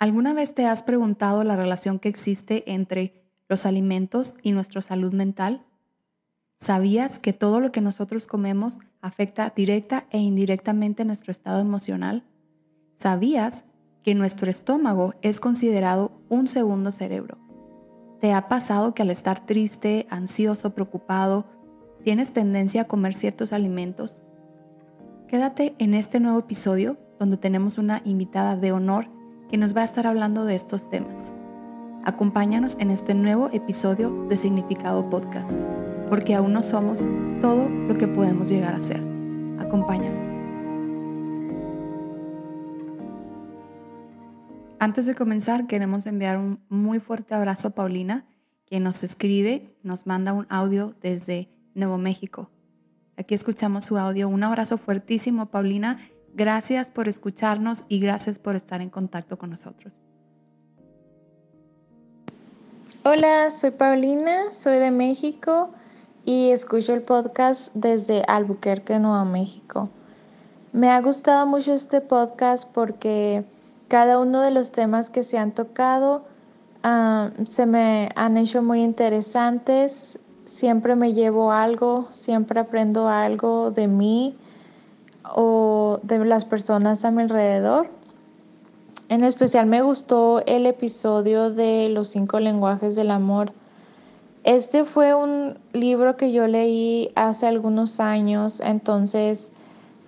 ¿Alguna vez te has preguntado la relación que existe entre los alimentos y nuestra salud mental? ¿Sabías que todo lo que nosotros comemos afecta directa e indirectamente nuestro estado emocional? ¿Sabías que nuestro estómago es considerado un segundo cerebro? ¿Te ha pasado que al estar triste, ansioso, preocupado, tienes tendencia a comer ciertos alimentos? Quédate en este nuevo episodio donde tenemos una invitada de honor que nos va a estar hablando de estos temas. Acompáñanos en este nuevo episodio de Significado Podcast, porque aún no somos todo lo que podemos llegar a ser. Acompáñanos. Antes de comenzar, queremos enviar un muy fuerte abrazo a Paulina, quien nos escribe, nos manda un audio desde Nuevo México. Aquí escuchamos su audio. Un abrazo fuertísimo, Paulina, Gracias por escucharnos y gracias por estar en contacto con nosotros. Hola, soy Paulina, soy de México y escucho el podcast desde Albuquerque, Nuevo México. Me ha gustado mucho este podcast porque cada uno de los temas que se han tocado ah, se me han hecho muy interesantes. Siempre me llevo algo, siempre aprendo algo de mí o de las personas a mi alrededor. En especial me gustó el episodio de los cinco lenguajes del amor. Este fue un libro que yo leí hace algunos años, entonces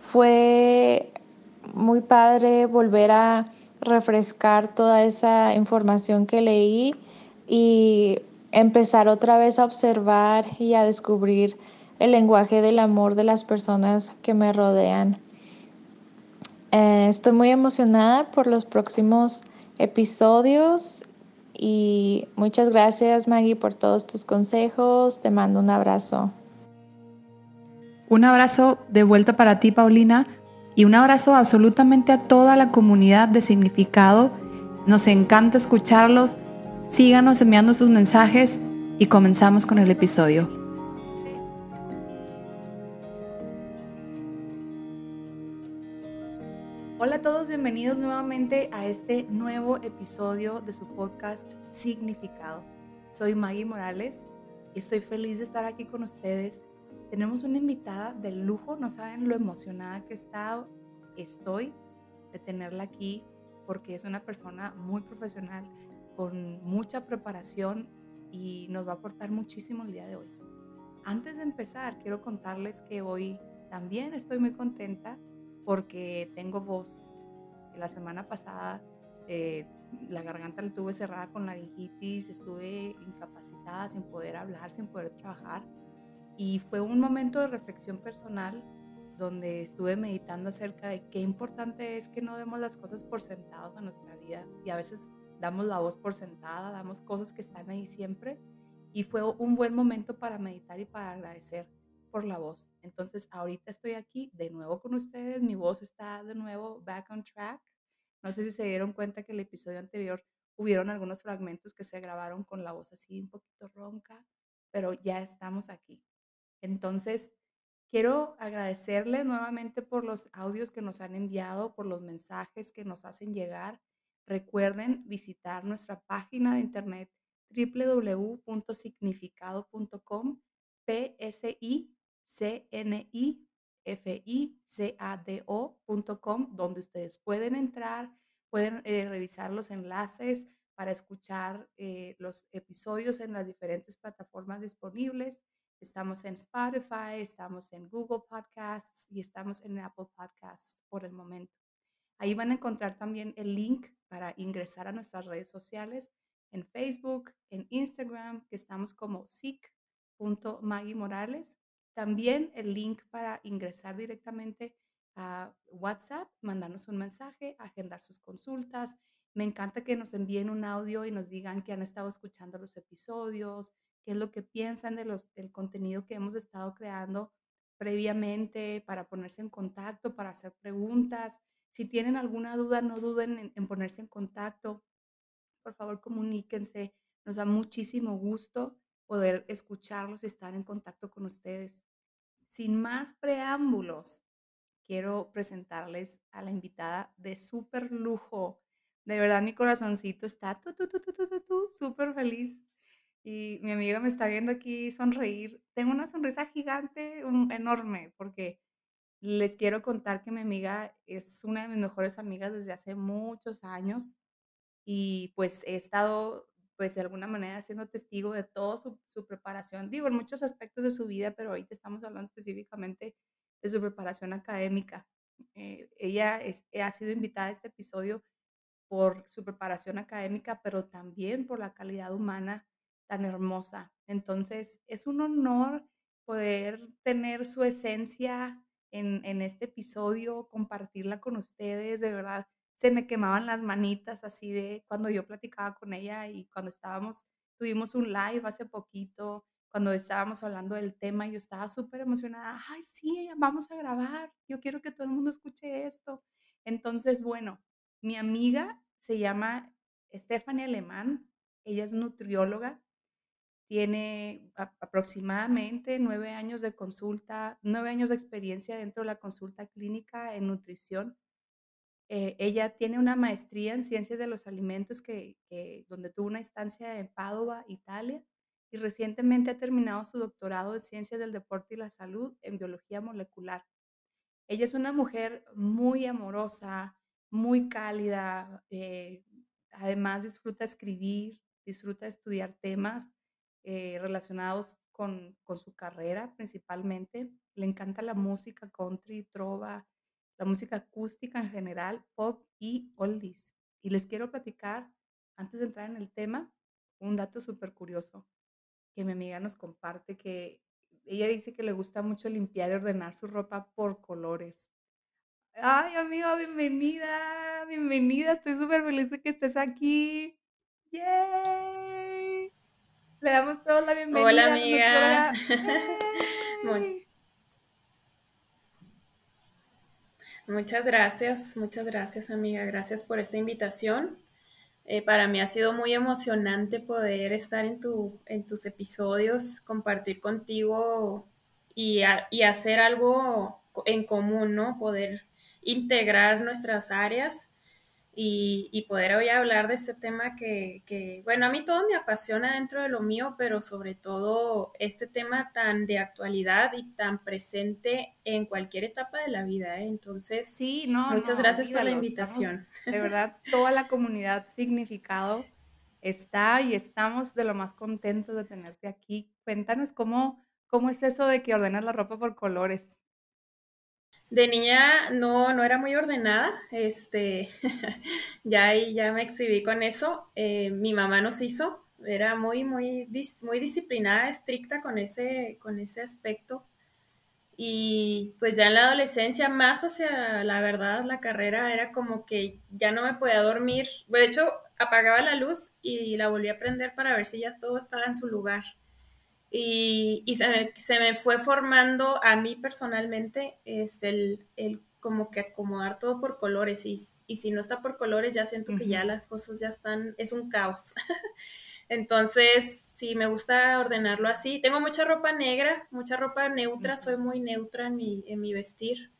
fue muy padre volver a refrescar toda esa información que leí y empezar otra vez a observar y a descubrir el lenguaje del amor de las personas que me rodean. Eh, estoy muy emocionada por los próximos episodios y muchas gracias Maggie por todos tus consejos. Te mando un abrazo. Un abrazo de vuelta para ti, Paulina, y un abrazo absolutamente a toda la comunidad de significado. Nos encanta escucharlos. Síganos enviando sus mensajes y comenzamos con el episodio. Bienvenidos nuevamente a este nuevo episodio de su podcast Significado. Soy Maggie Morales y estoy feliz de estar aquí con ustedes. Tenemos una invitada de lujo, no saben lo emocionada que he estado, estoy de tenerla aquí porque es una persona muy profesional, con mucha preparación y nos va a aportar muchísimo el día de hoy. Antes de empezar, quiero contarles que hoy también estoy muy contenta porque tengo voz. La semana pasada eh, la garganta la tuve cerrada con laringitis, estuve incapacitada, sin poder hablar, sin poder trabajar. Y fue un momento de reflexión personal donde estuve meditando acerca de qué importante es que no demos las cosas por sentados en nuestra vida. Y a veces damos la voz por sentada, damos cosas que están ahí siempre. Y fue un buen momento para meditar y para agradecer por la voz. Entonces, ahorita estoy aquí de nuevo con ustedes, mi voz está de nuevo back on track. No sé si se dieron cuenta que el episodio anterior hubieron algunos fragmentos que se grabaron con la voz así un poquito ronca, pero ya estamos aquí. Entonces, quiero agradecerles nuevamente por los audios que nos han enviado, por los mensajes que nos hacen llegar. Recuerden visitar nuestra página de internet www.significado.com, PSI cnificado.com, donde ustedes pueden entrar, pueden eh, revisar los enlaces para escuchar eh, los episodios en las diferentes plataformas disponibles. Estamos en Spotify, estamos en Google Podcasts y estamos en Apple Podcasts por el momento. Ahí van a encontrar también el link para ingresar a nuestras redes sociales en Facebook, en Instagram, que estamos como Morales también el link para ingresar directamente a WhatsApp, mandarnos un mensaje, agendar sus consultas. Me encanta que nos envíen un audio y nos digan que han estado escuchando los episodios, qué es lo que piensan de los, del contenido que hemos estado creando previamente para ponerse en contacto, para hacer preguntas. Si tienen alguna duda, no duden en, en ponerse en contacto. Por favor, comuníquense. Nos da muchísimo gusto poder escucharlos y estar en contacto con ustedes. Sin más preámbulos, quiero presentarles a la invitada de súper lujo. De verdad, mi corazoncito está tú, tú, tú, tú, tú, tú, súper feliz. Y mi amiga me está viendo aquí sonreír. Tengo una sonrisa gigante, um, enorme, porque les quiero contar que mi amiga es una de mis mejores amigas desde hace muchos años y pues he estado, pues de alguna manera siendo testigo de toda su, su preparación, digo, en muchos aspectos de su vida, pero ahorita estamos hablando específicamente de su preparación académica. Eh, ella es- ha sido invitada a este episodio por su preparación académica, pero también por la calidad humana tan hermosa. Entonces, es un honor poder tener su esencia en, en este episodio, compartirla con ustedes, de verdad. Se me quemaban las manitas así de cuando yo platicaba con ella y cuando estábamos, tuvimos un live hace poquito, cuando estábamos hablando del tema, yo estaba súper emocionada. Ay, sí, vamos a grabar. Yo quiero que todo el mundo escuche esto. Entonces, bueno, mi amiga se llama Stephanie Alemán, ella es nutrióloga, tiene aproximadamente nueve años de consulta, nueve años de experiencia dentro de la consulta clínica en nutrición. Eh, ella tiene una maestría en ciencias de los alimentos que, donde tuvo una estancia en Padua, Italia, y recientemente ha terminado su doctorado en ciencias del deporte y la salud en biología molecular. Ella es una mujer muy amorosa, muy cálida, eh, además disfruta escribir, disfruta estudiar temas eh, relacionados con, con su carrera principalmente. Le encanta la música country, trova, la música acústica en general, pop y oldies. Y les quiero platicar, antes de entrar en el tema, un dato súper curioso que mi amiga nos comparte, que ella dice que le gusta mucho limpiar y ordenar su ropa por colores. Ay, amiga, bienvenida, bienvenida. Estoy súper feliz de que estés aquí. ¡Yay! Le damos todos la Hola bienvenida a la amiga. nutrióloga. Mu- ¡Yay! Muchas gracias, muchas gracias amiga. Gracias por esta invitación. Eh, para mí ha sido muy emocionante poder estar en, tu, en tus episodios, compartir contigo y, hacer algo en común, ¿no? Poder integrar nuestras áreas y, y poder hoy hablar de este tema que, que, bueno, a mí todo me apasiona dentro de lo mío, pero sobre todo este tema tan de actualidad y tan presente en cualquier etapa de la vida, ¿eh? Entonces, Sí, no, muchas no, gracias por la. Estamos, invitación. de verdad, toda la comunidad significado está y estamos de lo más contentos de tenerte aquí. Cuéntanos cómo, cómo es eso de que ordenas la ropa por colores. De niña no, no era muy ordenada, este, ya ya me exhibí con eso. Eh, mi mamá nos hizo, era muy, muy, muy disciplinada, estricta con ese, con ese aspecto. Y pues ya en la adolescencia, más hacia la verdad, la carrera era como que ya no me podía dormir. De hecho, apagaba la luz y la volví a prender para ver si ya todo estaba en su lugar. Y, y se, me, se, me, fue formando a mí personalmente este, el, el, como que acomodar todo por colores. Y, y si no está por colores, ya siento que uh -huh. ya las cosas ya están, es un caos. Entonces, sí, me gusta ordenarlo así. Tengo mucha ropa negra, mucha ropa neutra, soy muy neutra en mi, en mi vestir.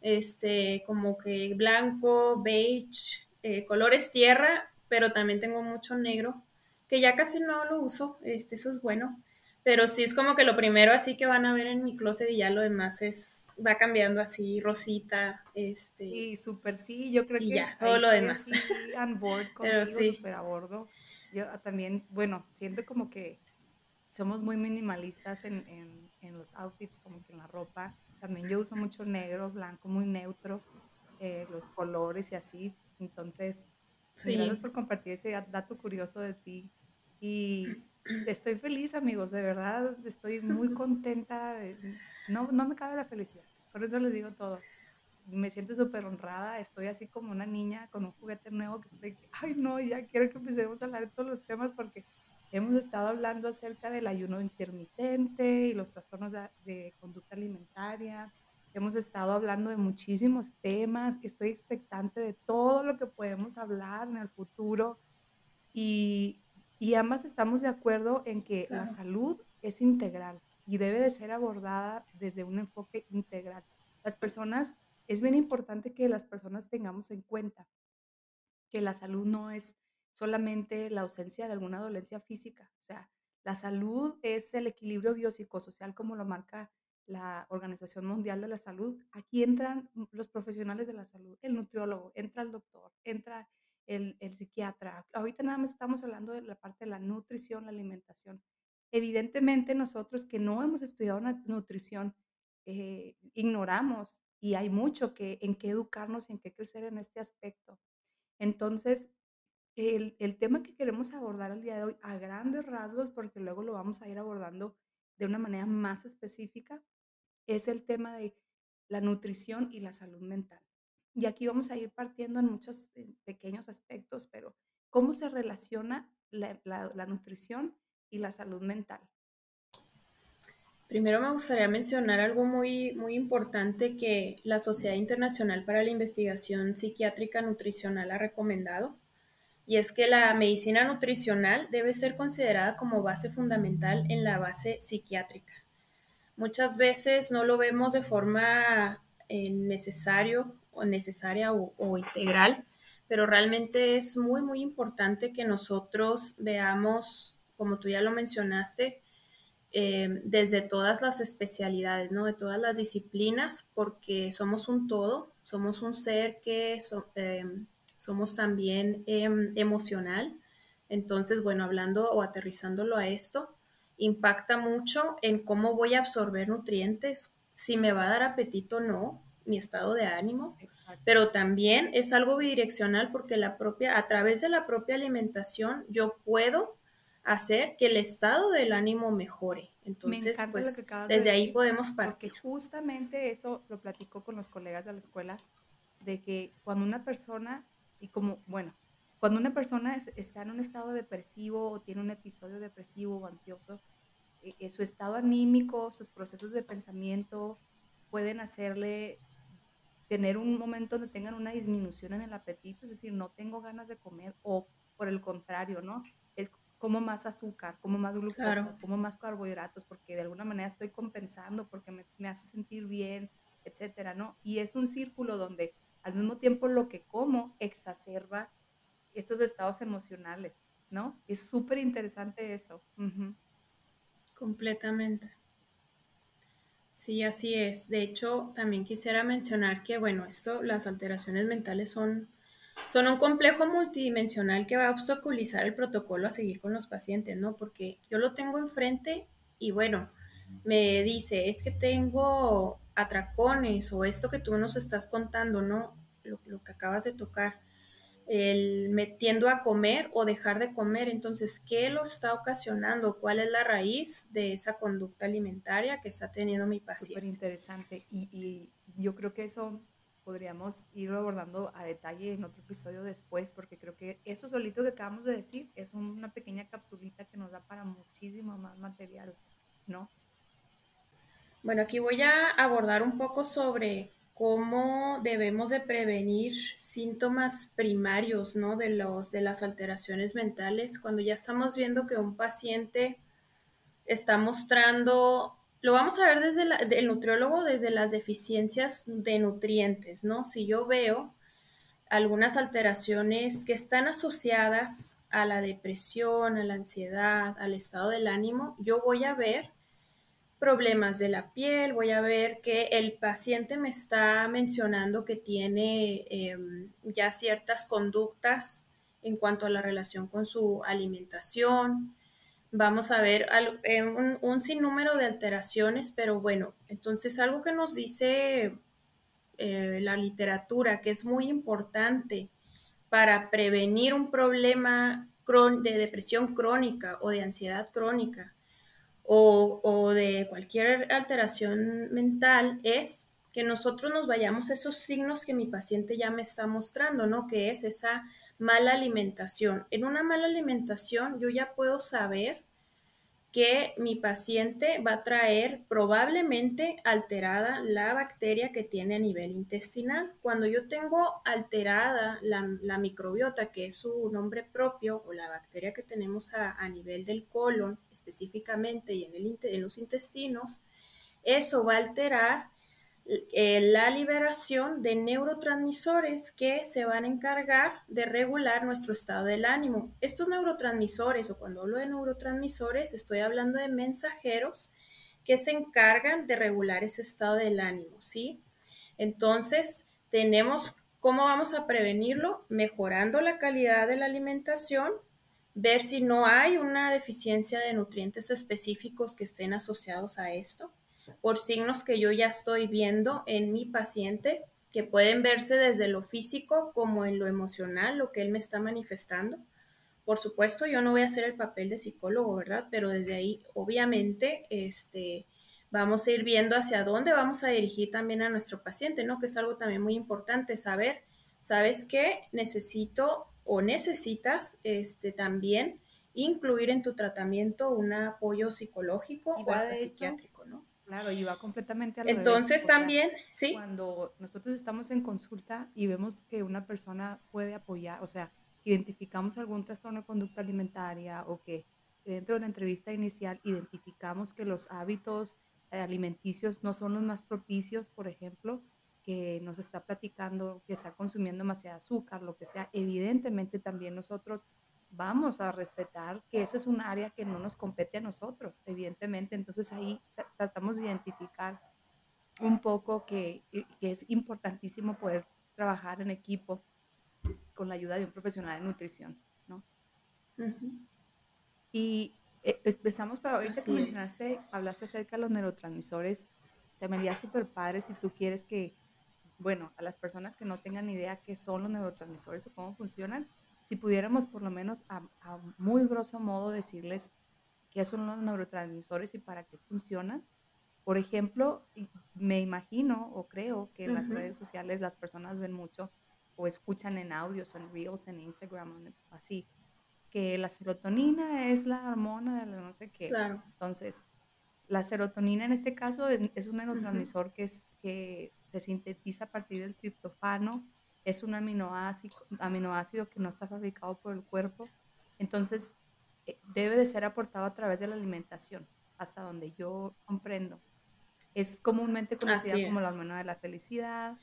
Este, como que blanco, beige, eh, colores tierra, pero también tengo mucho negro, que ya casi no lo uso, este, eso es bueno. Pero sí es como que lo primero así que van a ver en mi closet y ya lo demás es, va cambiando así, rosita, este. Sí, súper sí, yo creo y que. ya, todo lo demás. Sí, on board contigo, Pero sí. súper a bordo. Yo también, bueno, siento como que somos muy minimalistas en, en, en, los outfits, como que en la ropa. También yo uso mucho negro, blanco, muy neutro, eh, los colores y así. Entonces, sí. gracias por compartir ese dato curioso de ti. Y estoy feliz, amigos, de verdad, estoy muy contenta. De, no, no me cabe la felicidad, por eso les digo todo me siento súper honrada, estoy así como una niña con un juguete nuevo que estoy, ay no, ya quiero que empecemos a hablar de todos los temas porque hemos estado hablando acerca del ayuno intermitente y los trastornos de, de conducta alimentaria, hemos estado hablando de muchísimos temas, estoy expectante de todo lo que podemos hablar en el futuro y, y ambas estamos de acuerdo en que claro. la salud es integral y debe de ser abordada desde un enfoque integral. Las personas es bien importante que las personas tengamos en cuenta que la salud no es solamente la ausencia de alguna dolencia física, o sea, la salud es el equilibrio biopsicosocial como lo marca la Organización Mundial de la Salud. Aquí entran los profesionales de la salud, el nutriólogo, entra el doctor, entra el, el psiquiatra. Ahorita nada más estamos hablando de la parte de la nutrición, la alimentación. Evidentemente nosotros que no hemos estudiado nutrición, eh, ignoramos y hay mucho que, en qué educarnos y en qué crecer en este aspecto. Entonces, el, el, tema que queremos abordar el día de hoy a grandes rasgos, porque luego lo vamos a ir abordando de una manera más específica, es el tema de la nutrición y la salud mental. Y aquí vamos a ir partiendo en muchos pequeños aspectos, pero ¿cómo se relaciona la, la, la nutrición y la salud mental? Primero me gustaría mencionar algo muy, muy importante que la Sociedad Internacional para la Investigación Psiquiátrica Nutricional ha recomendado, y es que la medicina nutricional debe ser considerada como base fundamental en la base psiquiátrica. Muchas veces no lo vemos de forma eh, necesario o necesaria o, integral, pero realmente es muy, muy importante que nosotros veamos, como tú ya lo mencionaste, eh, desde todas las especialidades, ¿no? De todas las disciplinas, porque somos un todo, somos un ser que eh, somos también em, emocional. Entonces, bueno, hablando o aterrizándolo a esto, impacta mucho en cómo voy a absorber nutrientes, si me va a dar apetito o no, mi estado de ánimo, pero también es algo bidireccional porque la propia, a través de la propia alimentación, yo puedo hacer que el estado del ánimo mejore. Entonces, pues desde ahí podemos partir. Porque justamente eso lo platico con los colegas de la escuela, de que cuando una persona, y como, bueno, cuando una persona está en un estado depresivo o tiene un episodio depresivo o ansioso, eh, su estado anímico, sus procesos de pensamiento pueden hacerle tener un momento donde tengan una disminución en el apetito, es decir, no tengo ganas de comer o por el contrario, ¿no? Es como más azúcar, como más glucosa, como más carbohidratos, porque de alguna manera estoy compensando, porque me, me, hace sentir bien, etcétera, ¿no? Y es un círculo donde al mismo tiempo lo que como exacerba estos estados emocionales, ¿no? Es súper interesante eso. Completamente. Sí, así es. De hecho, también quisiera mencionar que, bueno, esto, las alteraciones mentales son son un complejo multidimensional que va a obstaculizar el protocolo a seguir con los pacientes, ¿no? Porque yo lo tengo enfrente y bueno, me dice, es que tengo atracones o esto que tú nos estás contando, ¿no? Lo, lo que acabas de tocar, el metiendo a comer o dejar de comer. Entonces, ¿qué lo está ocasionando? ¿Cuál es la raíz de esa conducta alimentaria que está teniendo mi paciente? Súper interesante. Y, y yo creo que eso podríamos irlo abordando a detalle en otro episodio después, porque creo que eso solito que acabamos de decir es una pequeña capsulita que nos da para muchísimo más material, ¿no? Bueno, aquí voy a abordar un poco sobre cómo debemos de prevenir síntomas primarios, ¿no? De, los, de las alteraciones mentales, cuando ya estamos viendo que un paciente está mostrando lo vamos a ver desde el nutriólogo desde las deficiencias de nutrientes, ¿no? Si yo veo algunas alteraciones que están asociadas a la depresión, a la ansiedad, al estado del ánimo, yo voy a ver problemas de la piel, voy a ver que el paciente me está mencionando que tiene em, ya ciertas conductas en cuanto a la relación con su alimentación, vamos a ver eh, un, sinnúmero de alteraciones, pero bueno, entonces algo que nos dice eh, la literatura que es muy importante para prevenir un problema de depresión crónica o de ansiedad crónica o, o de cualquier alteración mental es que nosotros nos vayamos a esos signos que mi paciente ya me está mostrando, ¿no? Que es esa mala alimentación. En una mala alimentación yo ya puedo saber que mi paciente va a traer probablemente alterada la bacteria que tiene a nivel intestinal. Cuando yo tengo alterada la, microbiota, que es su nombre propio, o la bacteria que tenemos a, nivel del colon específicamente y en, el, en los intestinos, eso va a alterar eh, la liberación de neurotransmisores que se van a encargar de regular nuestro estado del ánimo. Estos neurotransmisores, o cuando hablo de neurotransmisores, estoy hablando de mensajeros que se encargan de regular ese estado del ánimo, ¿sí? Entonces, tenemos cómo vamos a prevenirlo mejorando la calidad de la alimentación, ver si no hay una deficiencia de nutrientes específicos que estén asociados a esto por signos que yo ya estoy viendo en mi paciente, que pueden verse desde lo físico como en lo emocional, lo que él me está manifestando. Por supuesto, yo no voy a hacer el papel de psicólogo, ¿verdad? Pero desde ahí, obviamente, este, vamos a ir viendo hacia dónde vamos a dirigir también a nuestro paciente, ¿no? Que es algo también muy importante saber, ¿sabes qué? Necesito o necesitas este, también incluir en tu tratamiento un apoyo psicológico o hasta psiquiátrico. Claro, y va completamente al Entonces también, sí. Cuando nosotros estamos en consulta y vemos que una persona puede apoyar, o sea, identificamos algún trastorno de conducta alimentaria o que dentro de la entrevista inicial identificamos que los hábitos eh, alimenticios no son los más propicios, por ejemplo, que nos está platicando que está consumiendo demasiado azúcar, lo que sea, evidentemente también nosotros vamos a respetar que esa es un área que no nos compete a nosotros, evidentemente. Entonces ahí tratamos de identificar un poco que, es importantísimo poder trabajar en equipo con la ayuda de un profesional de nutrición, ¿no? Y eh, empezamos, para ahorita que mencionaste, hablaste acerca de los neurotransmisores, se me haría súper padre si tú quieres que, bueno, a las personas que no tengan idea qué son los neurotransmisores o cómo funcionan, si pudiéramos por lo menos a, muy grosso modo decirles qué son los neurotransmisores y para qué funcionan. Por ejemplo, me imagino o creo que en las redes sociales las personas ven mucho o escuchan en audios, en reels, en Instagram, así, que la serotonina es la hormona de la no sé qué. Claro. Entonces, la serotonina en este caso es un neurotransmisor que, es, que se sintetiza a partir del triptofano, es un aminoácido, aminoácido que no está fabricado por el cuerpo, entonces eh, debe de ser aportado a través de la alimentación, hasta donde yo comprendo. Es comúnmente conocida como la hormona de la felicidad.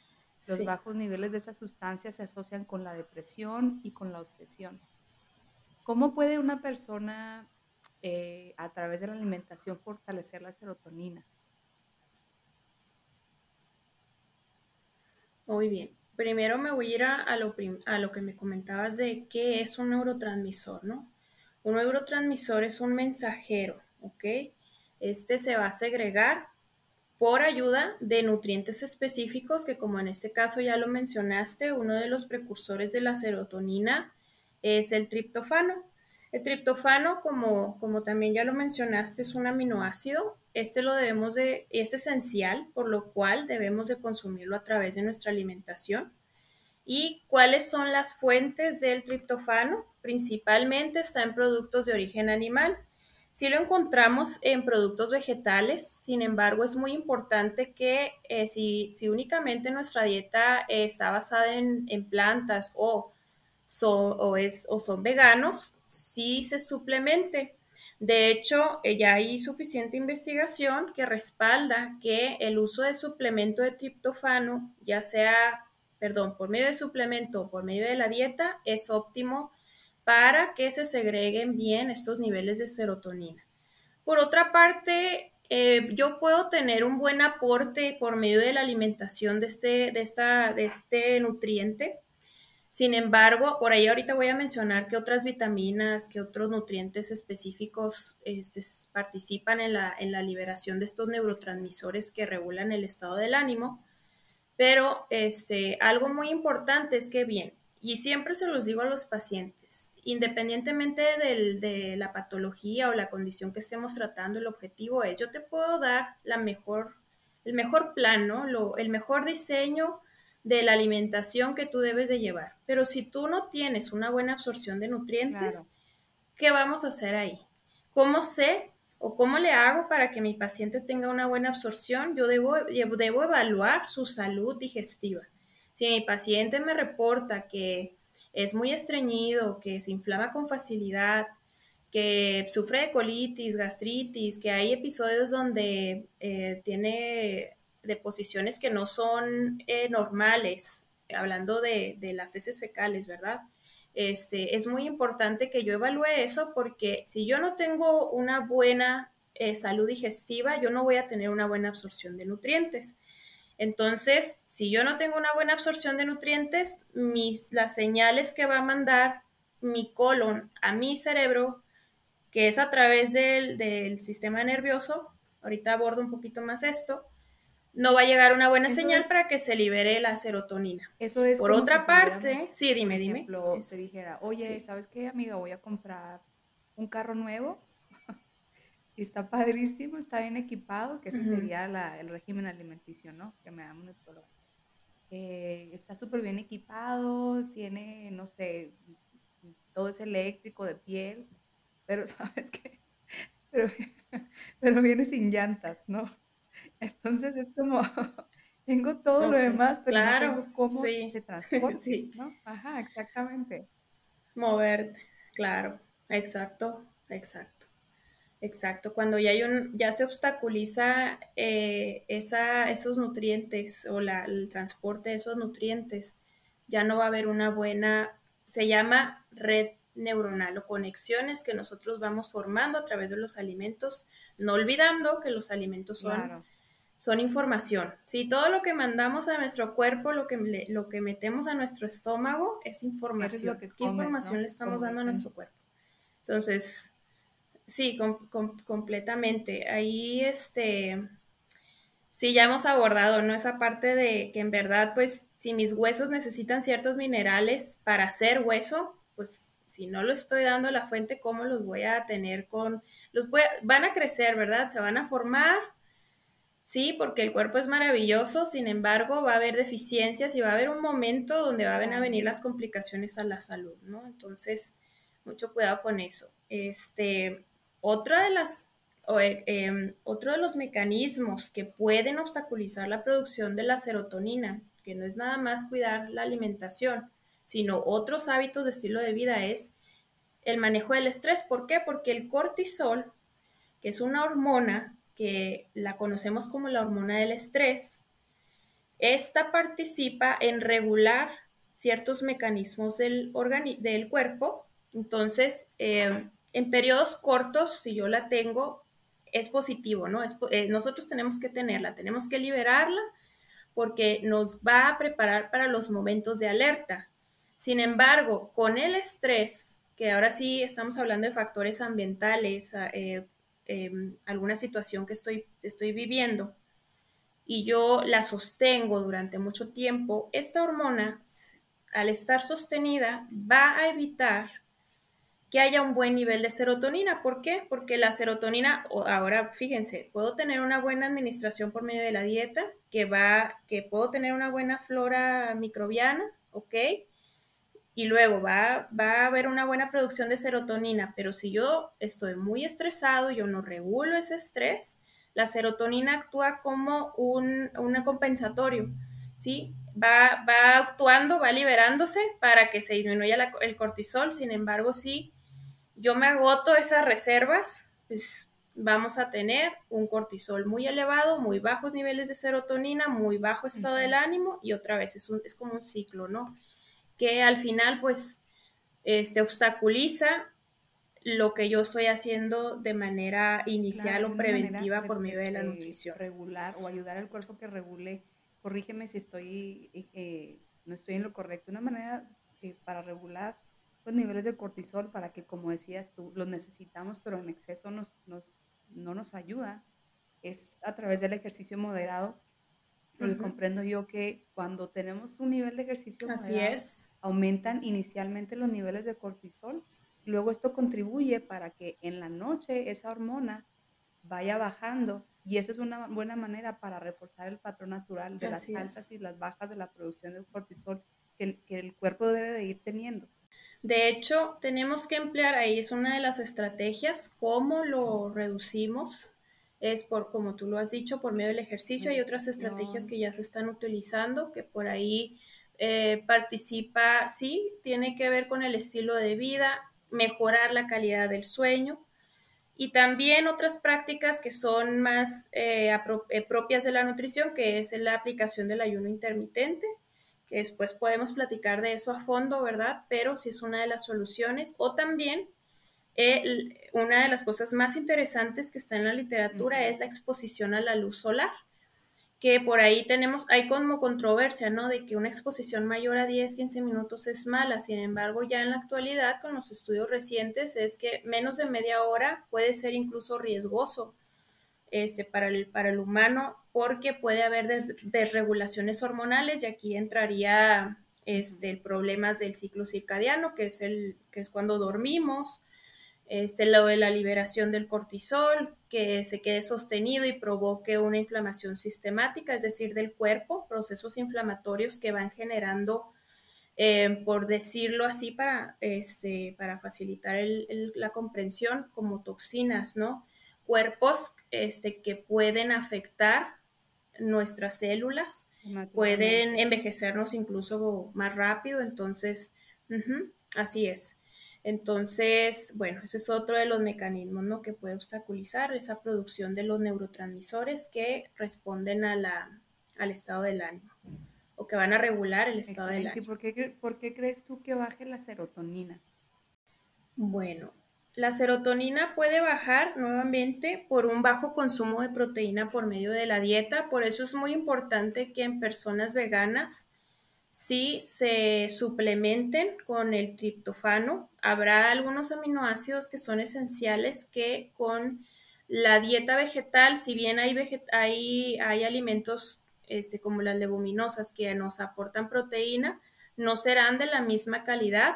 Los bajos niveles de esa sustancia se asocian con la depresión y con la obsesión. ¿Cómo puede una persona eh, a través de la alimentación fortalecer la serotonina? Muy bien primero me voy a ir a, lo, a lo que me comentabas de qué es un neurotransmisor, ¿no? Un neurotransmisor es un mensajero, ¿ok? Este se va a segregar por ayuda de nutrientes específicos que como en este caso ya lo mencionaste, uno de los precursores de la serotonina es el triptofano. El triptofano, como, también ya lo mencionaste, es un aminoácido. Este lo debemos de, es esencial, por lo cual debemos de consumirlo a través de nuestra alimentación. ¿Y cuáles son las fuentes del triptofano? Principalmente está en productos de origen animal. Si lo encontramos en productos vegetales, sin embargo, es muy importante que eh, si, únicamente nuestra dieta está basada en, plantas o, es, o son veganos, sí se suplemente. De hecho, eh, ya hay suficiente investigación que respalda que el uso de suplemento de triptofano, ya sea, perdón, por medio de suplemento o por medio de la dieta, es óptimo para que se segreguen bien estos niveles de serotonina. Por otra parte, eh, yo puedo tener un buen aporte por medio de la alimentación de este, de esta, de este nutriente, sin embargo, por ahí ahorita voy a mencionar que otras vitaminas, que otros nutrientes específicos este, participan en la, en la liberación de estos neurotransmisores que regulan el estado del ánimo. Pero este, algo muy importante es que, bien, y siempre se los digo a los pacientes, independientemente de la patología o la condición que estemos tratando, el objetivo es, yo te puedo dar la mejor, el mejor plan, el mejor diseño de la alimentación que tú debes de llevar. Pero si tú no tienes una buena absorción de nutrientes, ¿qué vamos a hacer ahí? ¿Cómo sé o cómo le hago para que mi paciente tenga una buena absorción? Yo debo, debo evaluar su salud digestiva. Si mi paciente me reporta que es muy estreñido, que se inflama con facilidad, que sufre de colitis, gastritis, que hay episodios donde eh, tiene de posiciones que no son eh, normales, hablando de, las heces fecales, ¿verdad? Este, es muy importante que yo evalúe eso porque si yo no tengo una buena eh, salud digestiva, yo no voy a tener una buena absorción de nutrientes. Entonces, si yo no tengo una buena absorción de nutrientes, mis, las señales que va a mandar mi colon a mi cerebro, que es a través del, del sistema nervioso, ahorita abordo un poquito más esto, no va a llegar una buena señal para que se libere la serotonina. Eso es. Por otra parte, sí, dime, dime. Ejemplo, te dijera, oye, ¿sabes qué, amiga? Voy a comprar un carro nuevo y está padrísimo, está bien equipado, que ese sería el régimen alimenticio, ¿no? Que me da un nutriólogo. Eh, está súper bien equipado, tiene, no sé, todo es eléctrico de piel, pero ¿sabes qué? Pero, pero viene sin llantas, ¿no? Entonces es como, tengo todo lo demás, pero no tengo cómo se transporta, ¿no? Ajá, exactamente. Moverte, claro, exacto, exacto. Exacto, cuando ya hay un, ya se obstaculiza eh, esa, esos nutrientes o la, el transporte de esos nutrientes, ya no va a haber una buena, se llama red neuronal o conexiones que nosotros vamos formando a través de los alimentos, no olvidando que los alimentos son son información. Si todo lo que mandamos a nuestro cuerpo, lo que, lo que metemos a nuestro estómago es información. ¿Qué información le estamos dando a nuestro cuerpo? Entonces, sí, completamente. Ahí, este, sí, ya hemos abordado, ¿no? Esa parte de que en verdad, pues, si mis huesos necesitan ciertos minerales para ser hueso, pues si no lo estoy dando a la fuente, ¿cómo los voy a tener con, los van a crecer, ¿verdad? Se van a formar, Sí, porque el cuerpo es maravilloso, sin embargo, va a haber deficiencias y va a haber un momento donde van a venir las complicaciones a la salud, ¿no? Entonces, mucho cuidado con eso. Este, otra de las, eh, em, otro de los mecanismos que pueden obstaculizar la producción de la serotonina, que no es nada más cuidar la alimentación, sino otros hábitos de estilo de vida, es el manejo del estrés. ¿Por qué? Porque el cortisol, que es una hormona que la conocemos como la hormona del estrés, esta participa en regular ciertos mecanismos del, del cuerpo. Entonces, eh, en periodos cortos, si yo la tengo, es positivo, ¿no? Eh, nosotros tenemos que tenerla, tenemos que liberarla porque nos va a preparar para los momentos de alerta. Sin embargo, con el estrés, que ahora sí estamos hablando de factores ambientales, eh, Em, alguna situación que estoy, estoy viviendo y yo la sostengo durante mucho tiempo, esta hormona, al estar sostenida, va a evitar que haya un buen nivel de serotonina. ¿Por qué? Porque la serotonina, ahora fíjense, puedo tener una buena administración por medio de la dieta, que va, que puedo tener una buena flora microbiana, ¿ok? Y luego va, va, a haber una buena producción de serotonina, pero si yo estoy muy estresado, yo no regulo ese estrés, la serotonina actúa como un, compensatorio, ¿sí? Va, va, actuando, va liberándose para que se disminuya el cortisol, sin embargo, si yo me agoto esas reservas, pues vamos a tener un cortisol muy elevado, muy bajos niveles de serotonina, muy bajo estado del ánimo y otra vez es, un, es como un ciclo, ¿no? Que al final pues este, obstaculiza lo que yo estoy haciendo de manera inicial o preventiva por medio de, la nutrición. Regular o ayudar al cuerpo que regule, corrígeme si estoy, eh, eh, no estoy en lo correcto, una manera eh, para regular los niveles de cortisol para que, como decías tú, los necesitamos, pero en exceso nos, nos, no nos ayuda, es a través del ejercicio moderado porque comprendo yo que cuando tenemos un nivel de ejercicio Así es. aumentan inicialmente los niveles de cortisol. Luego esto contribuye para que en la noche esa hormona vaya bajando y eso es una buena manera para reforzar el patrón natural de las altas y las bajas de la producción de cortisol que que el cuerpo debe de ir teniendo. De hecho, tenemos que emplear ahí, es una de las estrategias, cómo lo reducimos es por, como tú lo has dicho, por medio del ejercicio. Hay otras estrategias que ya se están utilizando, que por ahí eh, participa, sí, tiene que ver con el estilo de vida, mejorar la calidad del sueño. y también otras prácticas que son más eh, eh, propias de la nutrición, que es la aplicación del ayuno intermitente, que después podemos platicar de eso a fondo, ¿verdad? Pero sí es una de las soluciones. O también una de las cosas más interesantes que está en la literatura es la exposición a la luz solar que por ahí tenemos, hay como controversia, ¿no? De que una exposición mayor a 10, 15 minutos es mala. Sin embargo, ya en la actualidad, con los estudios recientes, es que menos de media hora puede ser incluso riesgoso este, para, el, para el humano porque puede haber desregulaciones hormonales y aquí entraría este, el problemas del ciclo circadiano, que es, el, que es cuando dormimos, este, lo de la liberación del cortisol, que se quede sostenido y provoque una inflamación sistemática, es decir, del cuerpo, procesos inflamatorios que van generando, eh, por decirlo así, para, este, para facilitar la comprensión, como toxinas, ¿no? Cuerpos este, que pueden afectar nuestras células, pueden envejecernos incluso más rápido, entonces, así es. Entonces, bueno, ese es otro de los mecanismos ¿no? que puede obstaculizar esa producción de los neurotransmisores que responden a la, al estado del ánimo o que van a regular el estado del ánimo. ¿Y por qué, por qué crees tú que baje la serotonina? Bueno, la serotonina puede bajar nuevamente por un bajo consumo de proteína por medio de la dieta, por eso es muy importante que en personas veganas si se suplementen con el triptofano. Habrá algunos aminoácidos que son esenciales que con la dieta vegetal, si bien hay, hay, hay alimentos este, como las leguminosas que nos aportan proteína, no serán de la misma calidad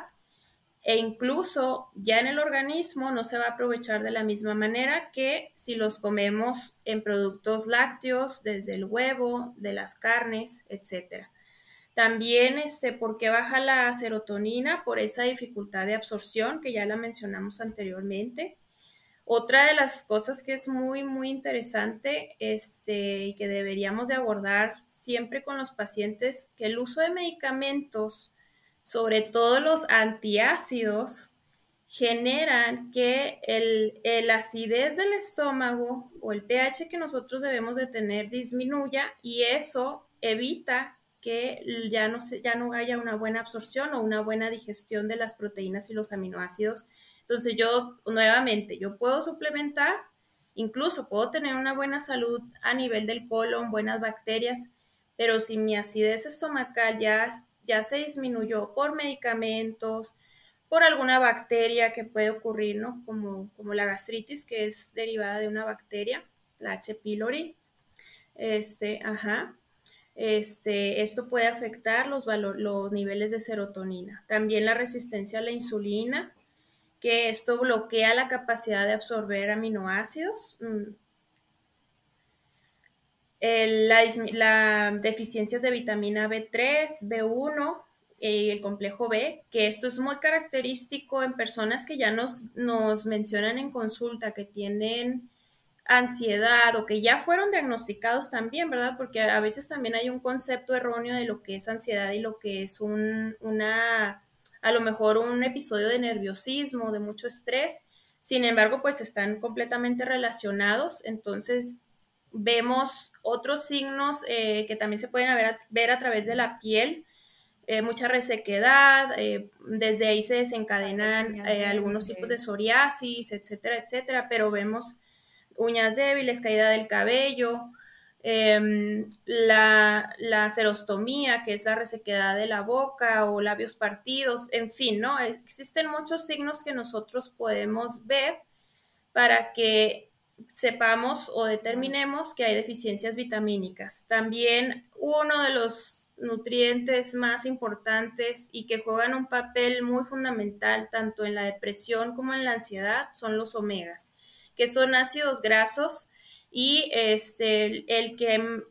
e incluso ya en el organismo no se va a aprovechar de la misma manera que si los comemos en productos lácteos, desde el huevo, de las carnes, etcétera. También este, porque baja la serotonina por esa dificultad de absorción que ya la mencionamos anteriormente. Otra de las cosas que es muy, muy interesante este, y que deberíamos de abordar siempre con los pacientes, que el uso de medicamentos, sobre todo los antiácidos, generan que el, el, acidez del estómago o el pH que nosotros debemos de tener disminuya y eso evita que ya no, se, ya no haya una buena absorción o una buena digestión de las proteínas y los aminoácidos. Entonces yo, nuevamente, yo puedo suplementar, incluso puedo tener una buena salud a nivel del colon, buenas bacterias, pero si mi acidez estomacal ya, ya se disminuyó por medicamentos, por alguna bacteria que puede ocurrir, ¿no? Como, como la gastritis, que es derivada de una bacteria, la H. pylori. Este, ajá. Este, esto puede afectar los, los niveles de serotonina. También la resistencia a la insulina, que esto bloquea la capacidad de absorber aminoácidos. Mm. las la, deficiencias de vitamina B3, B1 y el complejo B, que esto es muy característico en personas que ya nos, nos mencionan en consulta que tienen ansiedad o que ya fueron diagnosticados también, ¿verdad? Porque a veces también hay un concepto erróneo de lo que es ansiedad y lo que es un, una, a lo mejor un episodio de nerviosismo, de mucho estrés. Sin embargo, pues están completamente relacionados. Entonces, vemos otros signos eh, que también se pueden ver a, ver a través de la piel, eh, mucha resequedad, eh, desde ahí se desencadenan algunos tipos de psoriasis, etcétera, etcétera, pero vemos uñas débiles, caída del cabello, em, la, la serostomía, que es la resequedad de la boca o labios partidos, en fin, ¿no? Existen muchos signos que nosotros podemos ver para que sepamos o determinemos que hay deficiencias vitamínicas. También uno de los nutrientes más importantes y que juegan un papel muy fundamental tanto en la depresión como en la ansiedad son los omegas que son ácidos grasos y es el, que,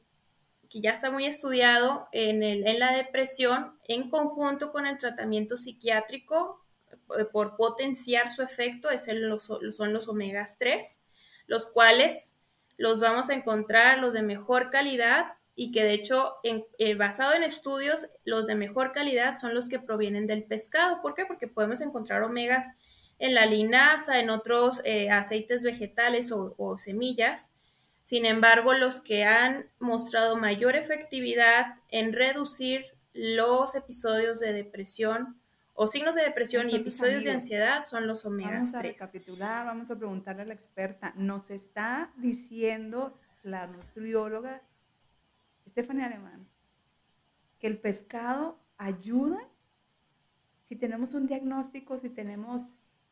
que, ya está muy estudiado en, el, en la depresión en conjunto con el tratamiento psiquiátrico eh, por potenciar su efecto es el, son los omegas 3, los cuales los vamos a encontrar los de mejor calidad y que de hecho, en, eh, basado en estudios, los de mejor calidad son los que provienen del pescado. ¿Por qué? Porque podemos encontrar omegas en la linaza, en otros eh, aceites vegetales o, semillas. Sin embargo, los que han mostrado mayor efectividad en reducir los episodios de depresión o signos de depresión y episodios de ansiedad son los omega 3. Vamos a recapitular, vamos a preguntarle a la experta. Nos está diciendo la nutrióloga Stephanie Alemán que el pescado ayuda si tenemos un diagnóstico, si tenemos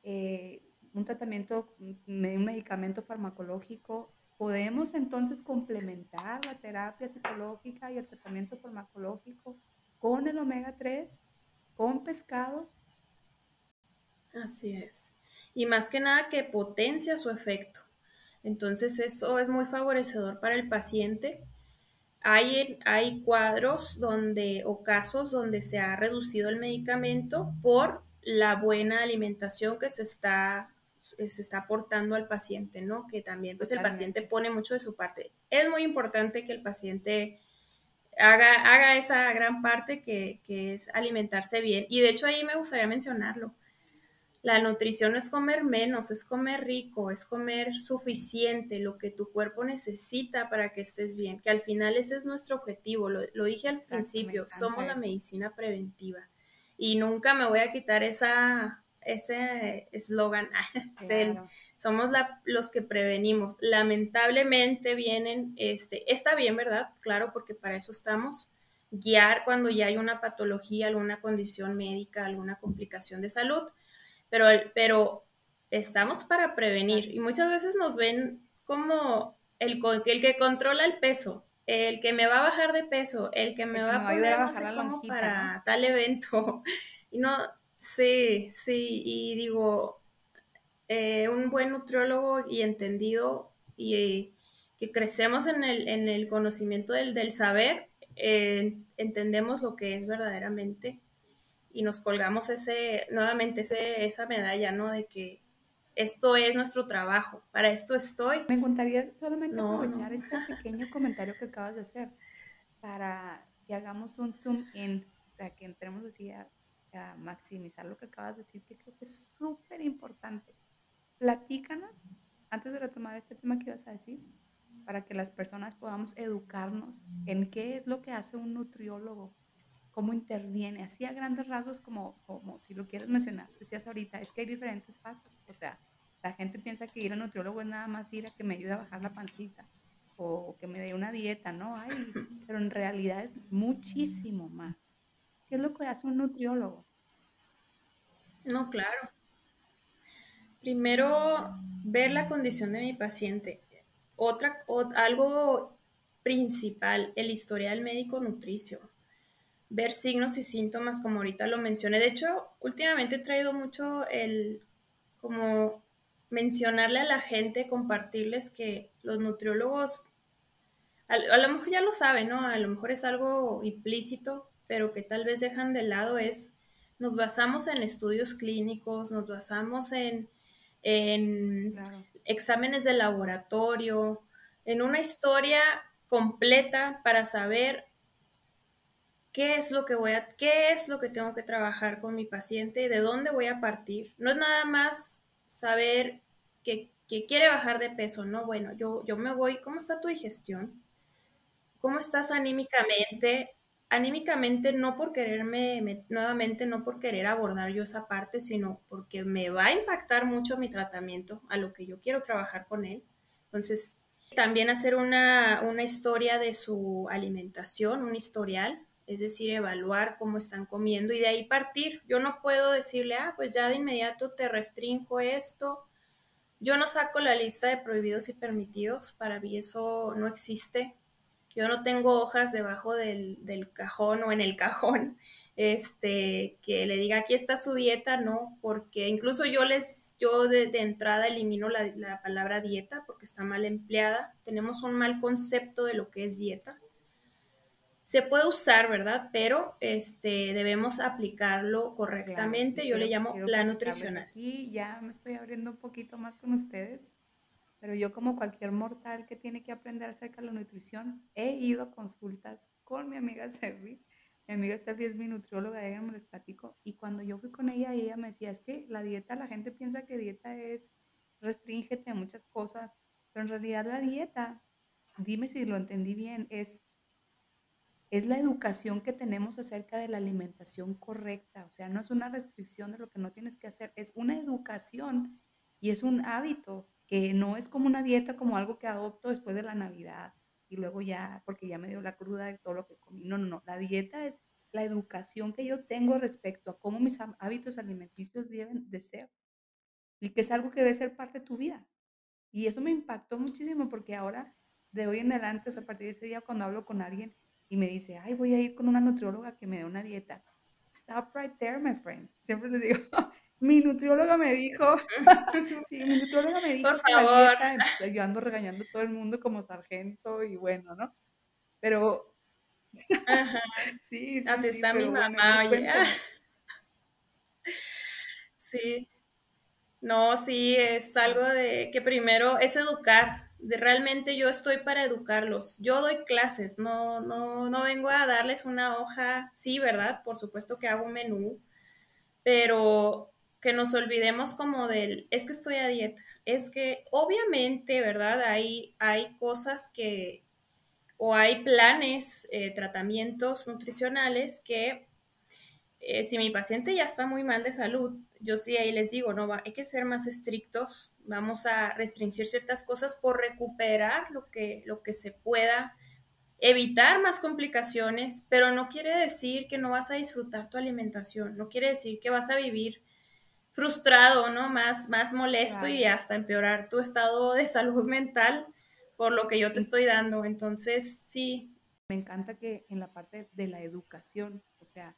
eh, un tratamiento, un medicamento farmacológico, podemos entonces complementar la terapia psicológica y el tratamiento farmacológico con el omega 3, con pescado. Así es. Y más que nada que potencia su efecto. Entonces eso es muy favorecedor para el paciente hay, hay cuadros donde, o casos donde se ha reducido el medicamento por la buena alimentación que se está, se está aportando al paciente, ¿no? Que también, pues el paciente pone mucho de su parte. Es muy importante que el paciente haga, haga esa gran parte que, que es alimentarse bien. Y de hecho ahí me gustaría mencionarlo la nutrición no es comer menos, es comer rico, es comer suficiente, lo que tu cuerpo necesita para que estés bien, que al final ese es nuestro objetivo, lo, dije al principio, somos la medicina preventiva y nunca me voy a quitar esa, ese eslogan somos los que prevenimos. Lamentablemente vienen, este, está bien, ¿verdad? Claro, porque para eso estamos, guiar cuando ya hay una patología, alguna condición médica, alguna complicación de salud pero, pero estamos para prevenir y muchas veces nos ven como el, el que controla el peso, el que me va a bajar de peso, el que me va a poner no sé cómo para tal evento. Y no, sí, sí, y digo, eh, un buen nutriólogo y entendido y que crecemos en el, en el conocimiento del, del saber, eh, entendemos lo que es verdaderamente y nos colgamos ese, nuevamente ese, esa medalla, ¿no? De que esto es nuestro trabajo, para esto estoy. Me gustaría solamente aprovechar este pequeño comentario que acabas de hacer para que hagamos un zoom in, o sea, que entremos así a, a maximizar lo que acabas de decir, que creo que es súper importante. Platícanos, antes de retomar este tema que ibas a decir, para que las personas podamos educarnos en qué es lo que hace un nutriólogo cómo interviene, así a grandes rasgos como, como si lo quieres mencionar, decías ahorita, es que hay diferentes fases, o sea, la gente piensa que ir al nutriólogo es nada más ir a que me ayude a bajar la pancita o que me dé una dieta, ¿no? Ay, pero en realidad es muchísimo más. ¿Qué es lo que hace un nutriólogo? No, claro. Primero, ver la condición de mi paciente. Otra, algo principal, el historial médico nutricio ver signos y síntomas, como ahorita lo mencioné. De hecho, últimamente he traído mucho el, como mencionarle a la gente, compartirles que los nutriólogos, a, lo mejor ya lo saben, ¿no? A lo mejor es algo implícito, pero que tal vez dejan de lado es, nos basamos en estudios clínicos, nos basamos en, en exámenes de laboratorio, en una historia completa para saber qué es lo que voy a, qué es lo que tengo que trabajar con mi paciente, de dónde voy a partir. No es nada más saber que, quiere bajar de peso, ¿no? Bueno, yo, yo me voy, ¿cómo está tu digestión? ¿Cómo estás anímicamente? Anímicamente no por quererme, nuevamente no por querer abordar yo esa parte, sino porque me va a impactar mucho mi tratamiento a lo que yo quiero trabajar con él. Entonces, también hacer una, una historia de su alimentación, un historial, es decir, evaluar cómo están comiendo y de ahí partir. Yo no puedo decirle, ah, pues ya de inmediato te restringo esto. Yo no saco la lista de prohibidos y permitidos, para mí eso no existe. Yo no tengo hojas debajo del, cajón o en el cajón este, que le diga aquí está su dieta, no, porque incluso yo les, yo de, entrada elimino la, la palabra dieta porque está mal empleada. Tenemos un mal concepto de lo que es dieta se puede usar, ¿verdad? Pero este, debemos aplicarlo correctamente. Yo le llamo plan nutricional. Aquí ya me estoy abriendo un poquito más con ustedes, pero yo como cualquier mortal que tiene que aprender acerca de la nutrición, he ido a consultas con mi amiga Sevi Mi amiga Steffi es mi nutrióloga, ella me les platico. Y cuando yo fui con ella, ella me decía, es que la dieta, la gente piensa que dieta es restríngete de muchas cosas, pero en realidad la dieta, dime si lo entendí bien, es, es la educación que tenemos acerca de la alimentación correcta. O sea, no es una restricción de lo que no tienes que hacer, es una educación y es un hábito que no es como una dieta, como algo que adopto después de la Navidad y luego ya, porque ya me dio la cruda de todo lo que comí. No, no, no. La dieta es la educación que yo tengo respecto a cómo mis hábitos alimenticios deben de ser y que es algo que debe ser parte de tu vida. Y eso me impactó muchísimo porque ahora, de hoy en adelante, o sea, a partir de ese día, cuando hablo con alguien y me dice, ay, voy a ir con una nutrióloga que me dé una dieta, stop right there, my friend. Siempre le digo, mi nutrióloga me dijo, sí, mi nutrióloga me dijo, por favor, yo ando regañando a todo el mundo como sargento y bueno, ¿no? Pero, sí, sí, Así está mi mamá, oye. Sí. No, sí, es algo de que primero es educar. De, realmente yo estoy para educarlos. Yo doy clases, no, no, no vengo a darles una hoja, sí, ¿verdad? Por supuesto que hago un menú, pero que nos olvidemos como del, es que estoy a dieta, es que obviamente, ¿verdad? Hay, hay cosas que, o hay planes, eh, tratamientos nutricionales que eh, si mi paciente ya está muy mal de salud, yo sí ahí les digo, no, va, hay que ser más estrictos, vamos a restringir ciertas cosas por recuperar lo que, lo que se pueda, evitar más complicaciones, pero no quiere decir que no vas a disfrutar tu alimentación, no quiere decir que vas a vivir frustrado, ¿no? Más, más molesto y hasta empeorar tu estado de salud mental por lo que yo te estoy dando. Entonces, sí. Me encanta que en la parte de la educación, o sea,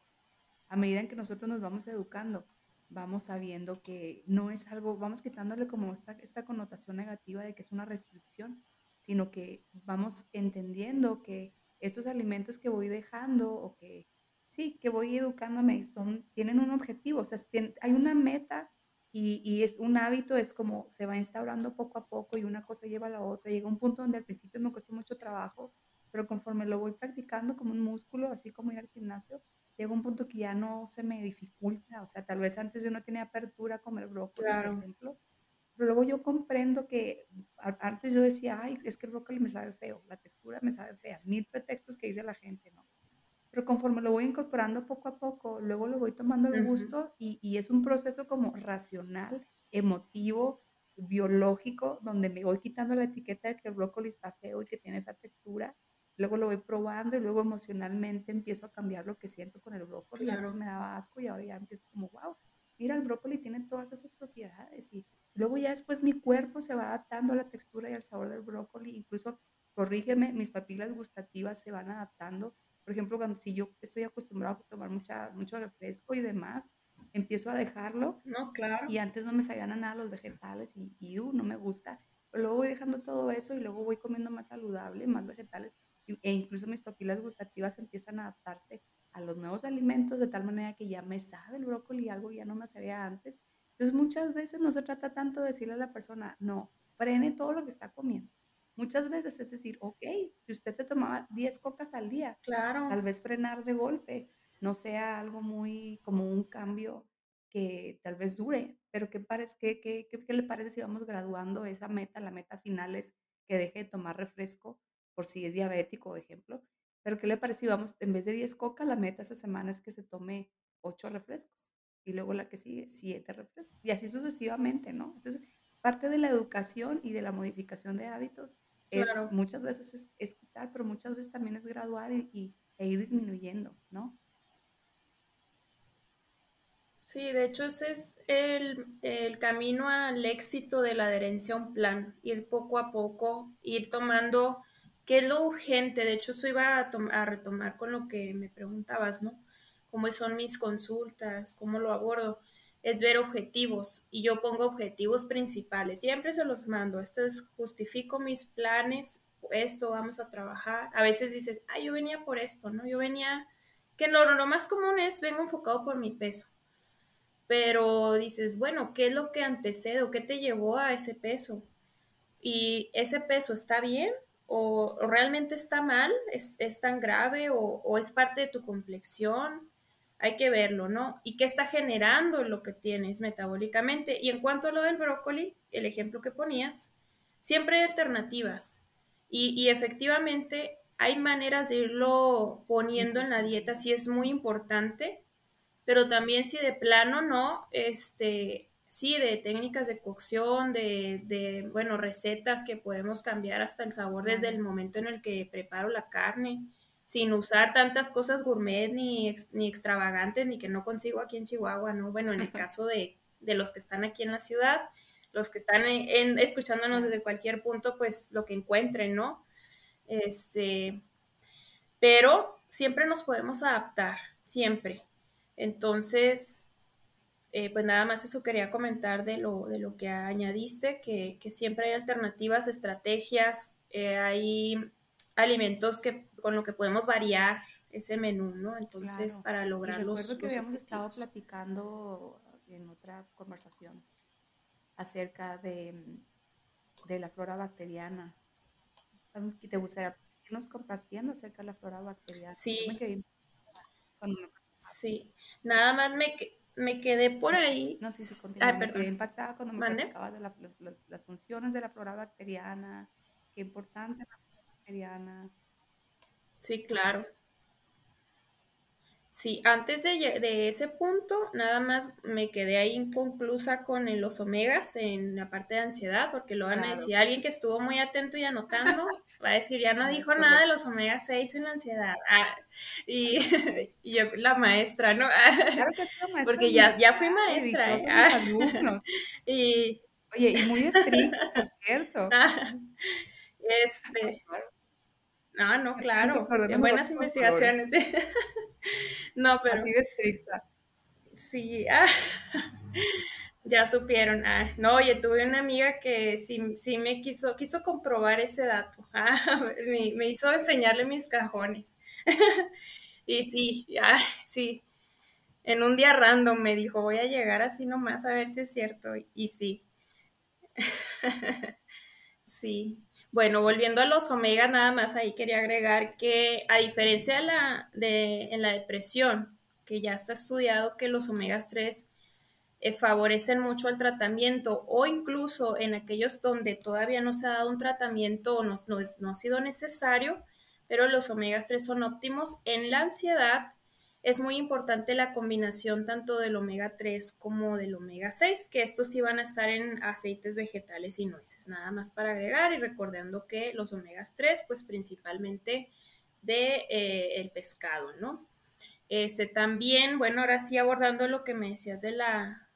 a medida que nosotros nos vamos educando, vamos sabiendo que no es algo, vamos quitándole como esta, esta connotación negativa de que es una restricción, sino que vamos entendiendo que estos alimentos que voy dejando o que sí, que voy educándome son, tienen un objetivo, o sea, hay una meta y, y, es un hábito, es como se va instaurando poco a poco y una cosa lleva a la otra. Llega un punto donde al principio me costó mucho trabajo, pero conforme lo voy practicando como un músculo, así como ir al gimnasio, llega un punto que ya no se me dificulta, o sea, tal vez antes yo no tenía apertura como el brócoli, por ejemplo, pero luego yo comprendo que antes yo decía, ay, es que el brócoli me sabe feo, la textura me sabe fea, mil pretextos que dice la gente, ¿no? Pero conforme lo voy incorporando poco a poco, luego lo voy tomando el gusto y, y es un proceso como racional, emotivo, biológico, donde me voy quitando la etiqueta de que el brócoli está feo y que tiene esa textura luego lo voy probando y luego emocionalmente empiezo a cambiar lo que siento con el brócoli. Claro. Antes me daba asco y ahora ya empiezo como, wow, mira, el brócoli tiene todas esas propiedades. Y luego ya después mi cuerpo se va adaptando a la textura y al sabor del brócoli. Incluso, corrígeme, mis papilas gustativas se van adaptando. Por ejemplo, cuando si yo estoy acostumbrado a tomar mucha, mucho refresco y demás, empiezo a dejarlo. No, claro. Y antes no me sabían a nada los vegetales y, y uh, no me gusta. Pero luego voy dejando todo eso y luego voy comiendo más saludable, más vegetales e incluso mis papilas gustativas empiezan a adaptarse a los nuevos alimentos de tal manera que ya me sabe el brócoli algo ya no me sabía antes. Entonces muchas veces no se trata tanto de decirle a la persona, no, frene todo lo que está comiendo. Muchas veces es decir, ok, si usted se tomaba 10 cocas al día, claro. tal vez frenar de golpe no sea algo muy como un cambio que tal vez dure, pero ¿qué, parece, qué, qué, qué le parece si vamos graduando esa meta? La meta final es que deje de tomar refresco por si es diabético, ejemplo. Pero ¿qué le parece si vamos, en vez de 10 coca, la meta esa semana es que se tome 8 refrescos y luego la que sigue 7 refrescos y así sucesivamente, ¿no? Entonces, parte de la educación y de la modificación de hábitos es muchas veces es, quitar, pero muchas veces también es graduar y, e ir disminuyendo, ¿no? Sí, de hecho ese es el, el, camino al éxito de la adherencia a un plan, ir poco a poco, ir tomando ¿Qué es lo urgente? De hecho, eso iba a, retomar con lo que me preguntabas, ¿no? ¿Cómo son mis consultas? ¿Cómo lo abordo? Es ver objetivos y yo pongo objetivos principales. Siempre se los mando. Esto es, justifico mis planes, esto vamos a trabajar. A veces dices, ah, yo venía por esto, ¿no? Yo venía, que lo, lo más común es, vengo enfocado por mi peso. Pero dices, bueno, ¿qué es lo que antecede o qué te llevó a ese peso? Y ese peso está bien o, realmente está mal, es, tan grave o, es parte de tu complexión. Hay que verlo, ¿no? ¿Y qué está generando lo que tienes metabólicamente? Y en cuanto a lo del brócoli, el ejemplo que ponías, siempre hay alternativas. Y, y efectivamente hay maneras de irlo poniendo en la dieta, sí es muy importante, pero también si de plano no, este, sí, de técnicas de cocción, de, bueno, recetas que podemos cambiar hasta el sabor desde el momento en el que preparo la carne, sin usar tantas cosas gourmet ni, ni extravagantes, ni que no consigo aquí en Chihuahua, ¿no? Bueno, en el caso de, los que están aquí en la ciudad, los que están escuchándonos desde cualquier punto, pues lo que encuentren, ¿no? Este, pero siempre nos podemos adaptar, siempre. Entonces, eh, pues nada más eso quería comentar de lo, de lo que añadiste, que, siempre hay alternativas, estrategias, eh, hay alimentos que, con lo que podemos variar ese menú, ¿no? Entonces, para lograr los Recuerdo que habíamos estado platicando en otra conversación acerca de, de la flora bacteriana. ¿Te gustaría irnos compartiendo acerca de la flora bacteriana? Sí. Sí, nada más me, me quedé por ahí. No, sí, sí, continúa. me quedé impactada cuando me platicabas de las funciones de la flora bacteriana, qué importante es la flora bacteriana. Sí, claro. Sí, antes de, ese punto, nada más me quedé ahí inconclusa con los omegas en la parte de ansiedad, porque lo van a decir alguien que estuvo muy atento y anotando, va a decir, ya no dijo nada de los omega 6 en la ansiedad. Ah, y, yo, la maestra, ¿no? claro que soy maestra. Porque ya, ya fui maestra. ¿eh? Ah, alumnos. y, Oye, y muy estricto, ¿cierto? Ah, este... No, no, claro. buenas investigaciones. no, pero. Así de estricta. Sí, ah, ya supieron. Ah, no, oye, tuve una amiga que sí, sí me quiso, quiso comprobar ese dato. Ah, me, hizo enseñarle mis cajones. y sí, ya, sí. En un día random me dijo, voy a llegar así nomás a ver si es cierto. Y sí. sí. Bueno, volviendo a los omegas, nada más ahí quería agregar que a diferencia de la, de, en la depresión, que ya está estudiado que los omegas 3 eh, favorecen mucho el tratamiento o incluso en aquellos donde todavía no se ha dado un tratamiento o no, no, no ha sido necesario, pero los omegas 3 son óptimos en la ansiedad es muy importante la combinación tanto del omega 3 como del omega 6, que estos sí van a estar en aceites vegetales y nueces, nada más para agregar y recordando que los omegas 3, pues principalmente de eh, el pescado, ¿no? Este también, bueno, ahora sí abordando lo que me decías de la...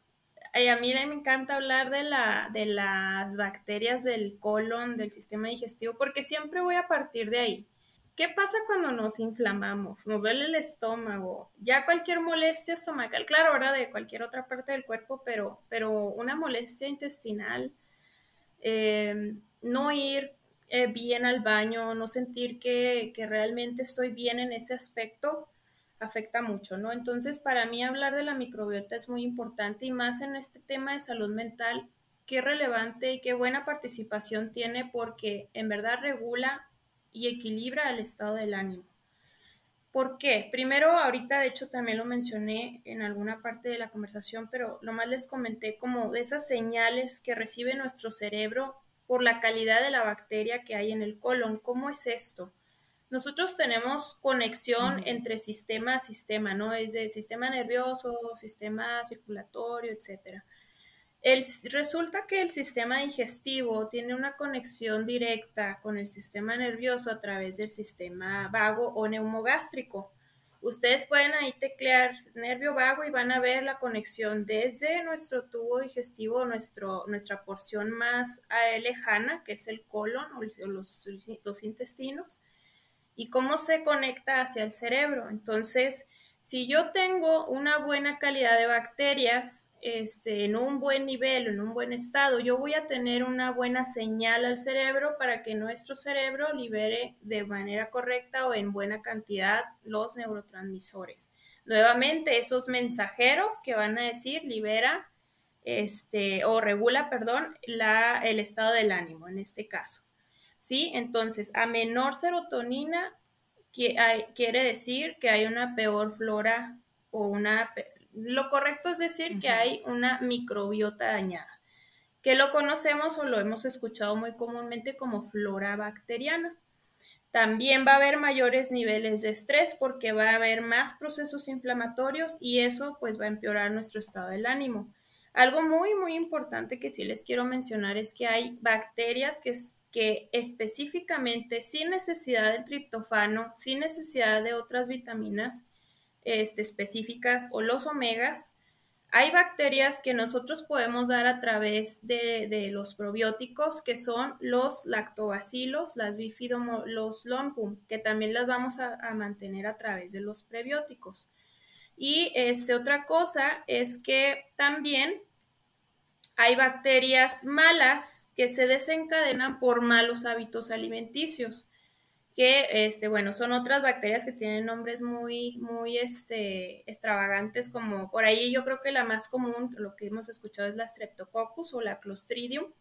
a mí me encanta hablar de, la, de las bacterias del colon, del sistema digestivo, porque siempre voy a partir de ahí ¿Qué pasa cuando nos inflamamos? Nos duele el estómago, ya cualquier molestia estomacal, claro, ahora de cualquier otra parte del cuerpo, pero, pero una molestia intestinal, em, no ir eh, bien al baño, no sentir que, que, realmente estoy bien en ese aspecto, afecta mucho, ¿no? Entonces, para mí hablar de la microbiota es muy importante y más en este tema de salud mental, qué relevante y qué buena participación tiene porque en verdad regula y equilibra el estado del ánimo. ¿Por qué? Primero, ahorita de hecho también lo mencioné en alguna parte de la conversación, pero lo más les comenté como de esas señales que recibe nuestro cerebro por la calidad de la bacteria que hay en el colon. ¿Cómo es esto? Nosotros tenemos conexión entre sistema a sistema, ¿no? Es de sistema nervioso, sistema circulatorio, etcétera resulta que el sistema digestivo tiene una conexión directa con el sistema nervioso a través del sistema vago o neumogástrico. Ustedes pueden ahí teclear nervio vago y van a ver la conexión desde nuestro tubo digestivo, nuestro, nuestra porción más eh, lejana, que es el colon o los, los intestinos, y cómo se conecta hacia el cerebro. Entonces, si yo tengo una buena calidad de bacterias este, en un buen nivel, en un buen estado, yo voy a tener una buena señal al cerebro para que nuestro cerebro libere de manera correcta o en buena cantidad los neurotransmisores. Nuevamente, esos mensajeros que van a decir libera este, o regula, perdón, la, el estado del ánimo en este caso. ¿Sí? Entonces, a menor serotonina quiere decir que hay una peor flora o una... Lo correcto es decir que hay una microbiota dañada, que lo conocemos o lo hemos escuchado muy comúnmente como flora bacteriana. También va a haber mayores niveles de estrés porque va a haber más procesos inflamatorios y eso pues va a empeorar nuestro estado del ánimo. Algo muy, muy importante que sí les quiero mencionar es que hay bacterias que, que específicamente, sin necesidad del triptofano, sin necesidad de otras vitaminas este, específicas o los omegas, hay bacterias que nosotros podemos dar a través de, los probióticos, que son los lactobacilos, las bifidomo, los longum, que también las vamos a, mantener a través de los prebióticos. Y este, otra cosa es que también hay bacterias malas que se desencadenan por malos hábitos alimenticios, que, este, bueno, son otras bacterias que tienen nombres muy, muy este, extravagantes, como por ahí yo creo que la más común, lo que hemos escuchado es la Streptococcus o la Clostridium.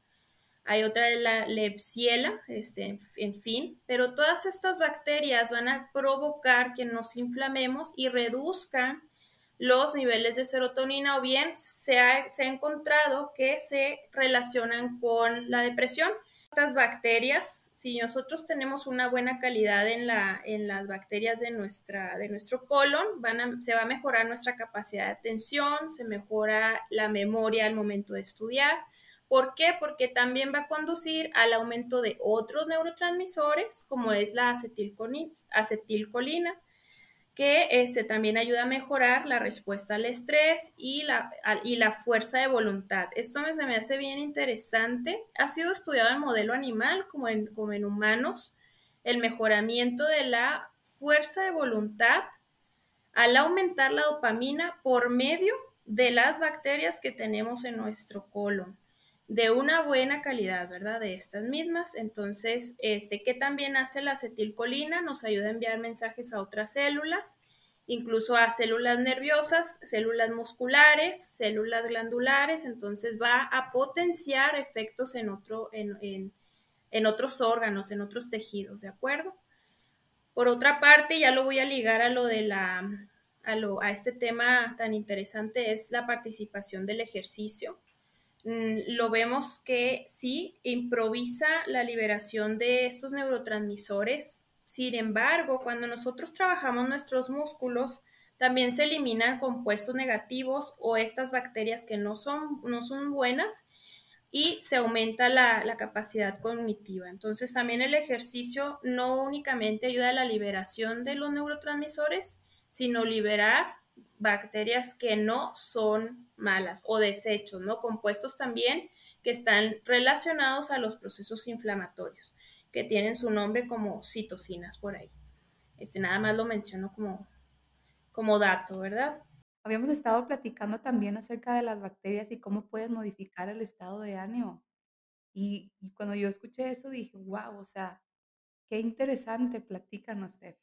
Hay otra de la Lepsiela, este, en fin, pero todas estas bacterias van a provocar que nos inflamemos y reduzcan los niveles de serotonina o bien se ha, se ha encontrado que se relacionan con la depresión. Estas bacterias, si nosotros tenemos una buena calidad en, la, en las bacterias de, nuestra, de nuestro colon, se va a mejorar nuestra capacidad de atención, se mejora la memoria al momento de estudiar. ¿Por qué? Porque también va a conducir al aumento de otros neurotransmisores, como es la acetilcolina que este, también ayuda a mejorar la respuesta al estrés y la, y la fuerza de voluntad. Esto me, se me hace bien interesante. Ha sido estudiado en modelo animal como en, como en humanos, el mejoramiento de la fuerza de voluntad al aumentar la dopamina por medio de las bacterias que tenemos en nuestro colon de una buena calidad, ¿verdad? De estas mismas. Entonces, este, ¿qué también hace la acetilcolina? Nos ayuda a enviar mensajes a otras células, incluso a células nerviosas, células musculares, células glandulares. Entonces, va a potenciar efectos en, otro, en, en otros órganos, en otros tejidos, ¿de acuerdo? Por otra parte, ya lo voy a ligar a lo de la, a, lo, a este tema tan interesante, es la participación del ejercicio. Mm, lo vemos que sí improvisa la liberación de estos neurotransmisores. Sin embargo, cuando nosotros trabajamos nuestros músculos, también se eliminan compuestos negativos o estas bacterias que no son, no son buenas y se aumenta la, la, capacidad cognitiva. Entonces, también el ejercicio no únicamente ayuda a la liberación de los neurotransmisores, sino liberar bacterias que no son malas o desechos, ¿no? Compuestos también que están relacionados a los procesos inflamatorios, que tienen su nombre como citocinas por ahí. Este nada más lo menciono como, como dato, ¿verdad? Habíamos estado platicando también acerca de las bacterias y cómo pueden modificar el estado de ánimo. Y, y cuando yo escuché eso dije, wow, o sea, qué interesante, platícanos, Steph.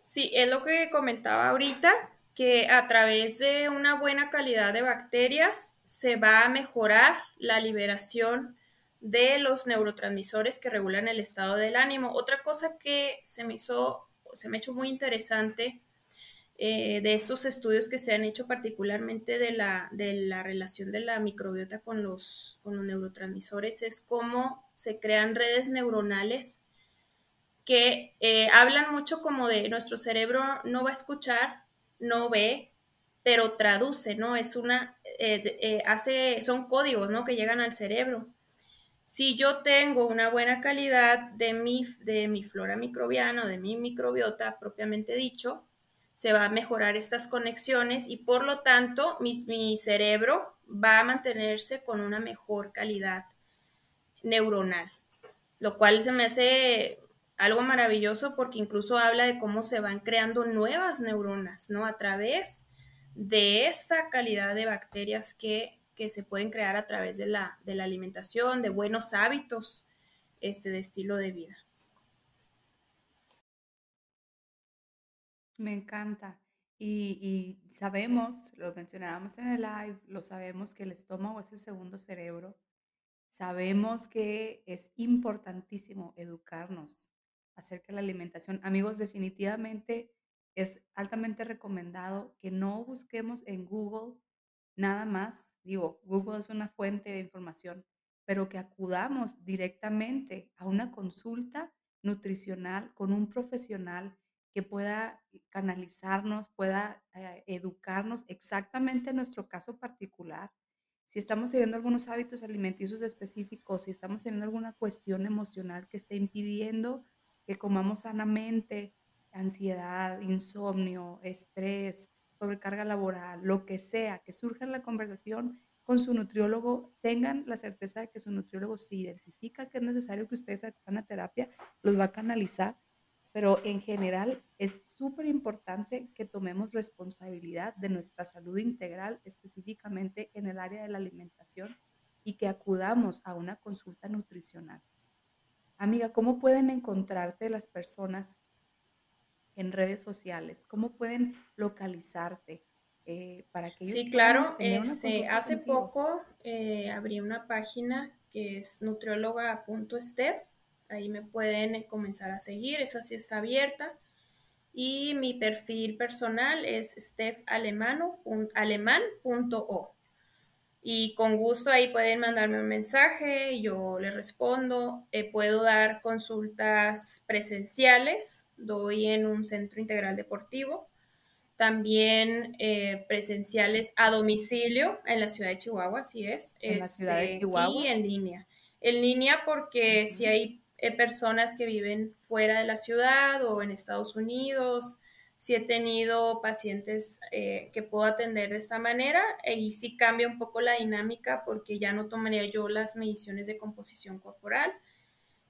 Sí, es lo que comentaba ahorita que a través de una buena calidad de bacterias se va a mejorar la liberación de los neurotransmisores que regulan el estado del ánimo. Otra cosa que se me hizo, se me ha hecho muy interesante eh, de estos estudios que se han hecho particularmente de la, de la relación de la microbiota con los, con los neurotransmisores es cómo se crean redes neuronales que eh, hablan mucho como de nuestro cerebro no va a escuchar no ve, pero traduce, ¿no? Es una, eh, eh, hace, son códigos, ¿no? Que llegan al cerebro. Si yo tengo una buena calidad de mi, de mi flora microbiana, de mi microbiota propiamente dicho, se va a mejorar estas conexiones y por lo tanto mi, mi cerebro va a mantenerse con una mejor calidad neuronal, lo cual se me hace algo maravilloso porque incluso habla de cómo se van creando nuevas neuronas, ¿no? A través de esta calidad de bacterias que, que se pueden crear a través de la, de la alimentación, de buenos hábitos este, de estilo de vida. Me encanta. Y, y, sabemos, lo mencionábamos en el live, lo sabemos que el estómago es el segundo cerebro. Sabemos que es importantísimo educarnos acerca de la alimentación. Amigos, definitivamente es altamente recomendado que no busquemos en Google nada más. Digo, Google es una fuente de información, pero que acudamos directamente a una consulta nutricional con un profesional que pueda canalizarnos, pueda eh, educarnos exactamente en nuestro caso particular. Si estamos teniendo algunos hábitos alimenticios específicos, si estamos teniendo alguna cuestión emocional que esté impidiendo que comamos sanamente, ansiedad, insomnio, estrés, sobrecarga laboral, lo que sea, que surja en la conversación con su nutriólogo, tengan la certeza de que su nutriólogo si identifica que es necesario que ustedes hagan a terapia, los va a canalizar, pero en general es súper importante que tomemos responsabilidad de nuestra salud integral, específicamente en el área de la alimentación, y que acudamos a una consulta nutricional. Amiga, ¿cómo pueden encontrarte las personas en redes sociales? ¿Cómo pueden localizarte? Eh, para que sí, claro. Este, hace poco eh, abrí una página que es nutrióloga.steph. Ahí me pueden comenzar a seguir, esa sí está abierta. Y mi perfil personal es stephalemano.alemán.o y con gusto ahí pueden mandarme un mensaje, yo les respondo. Eh, puedo dar consultas presenciales, doy en un centro integral deportivo, también eh, presenciales a domicilio en la ciudad de Chihuahua, así es. En la ciudad de este, Chihuahua. Y en línea. En línea porque si hay eh, personas que viven fuera de la ciudad o en Estados Unidos, si he tenido pacientes eh, que puedo atender de esta manera y sí cambia un poco la dinámica porque ya no tomaría yo las mediciones de composición corporal.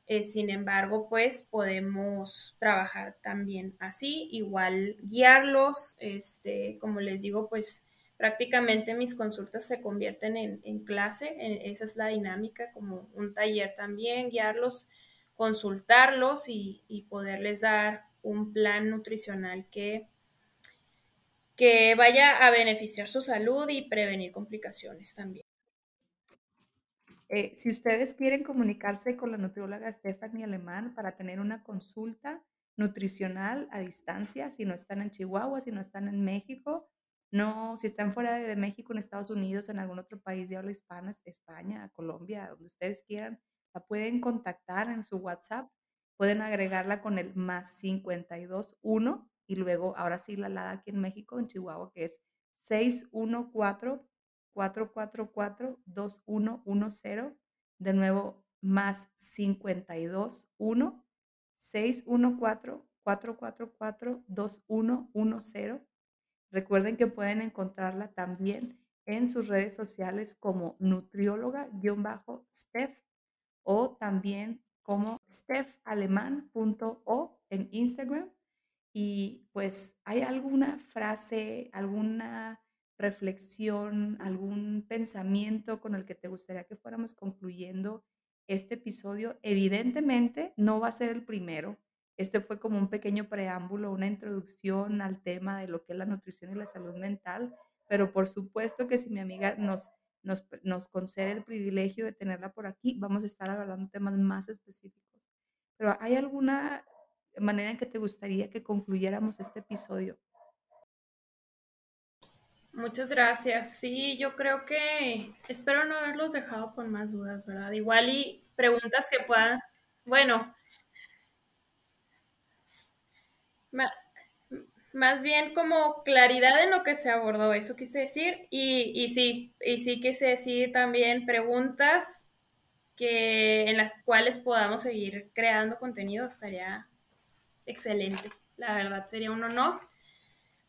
Eh, sin embargo, pues podemos trabajar también así, igual guiarlos, este, como les digo, pues prácticamente mis consultas se convierten en, clase, esa es la dinámica, como un taller también, guiarlos, consultarlos y, y poderles dar un plan nutricional que, que vaya a beneficiar su salud y prevenir complicaciones también. Eh, si ustedes quieren comunicarse con la nutrióloga Stephanie Alemán para tener una consulta nutricional a distancia, si no están en Chihuahua, si no están en México, no, si están fuera de México, en Estados Unidos, en algún otro país de habla hispana, España, Colombia, donde ustedes quieran, la pueden contactar en su WhatsApp pueden agregarla con el más 521 y luego, ahora sí, la alada aquí en México, en Chihuahua, que es 614-444-2110. De nuevo, más 521 614-444-2110. Recuerden que pueden encontrarla también en sus redes sociales como nutrióloga-steph o también como stefalemán.o en Instagram. Y pues, ¿hay alguna frase, alguna reflexión, algún pensamiento con el que te gustaría que fuéramos concluyendo este episodio? Evidentemente, no va a ser el primero. Este fue como un pequeño preámbulo, una introducción al tema de lo que es la nutrición y la salud mental, pero por supuesto que si mi amiga nos nos, concede el privilegio de tenerla por aquí, vamos a estar hablando temas más específicos. Pero ¿hay alguna manera en que te gustaría que concluyéramos este episodio? Muchas gracias. Sí, yo creo que espero no haberlos dejado con más dudas, ¿verdad? Igual y preguntas que puedan, bueno, más bien como claridad en lo que se abordó, eso quise decir, y, y sí, y sí quise decir también preguntas que, en las cuales podamos seguir creando contenido, estaría excelente, la verdad sería un honor.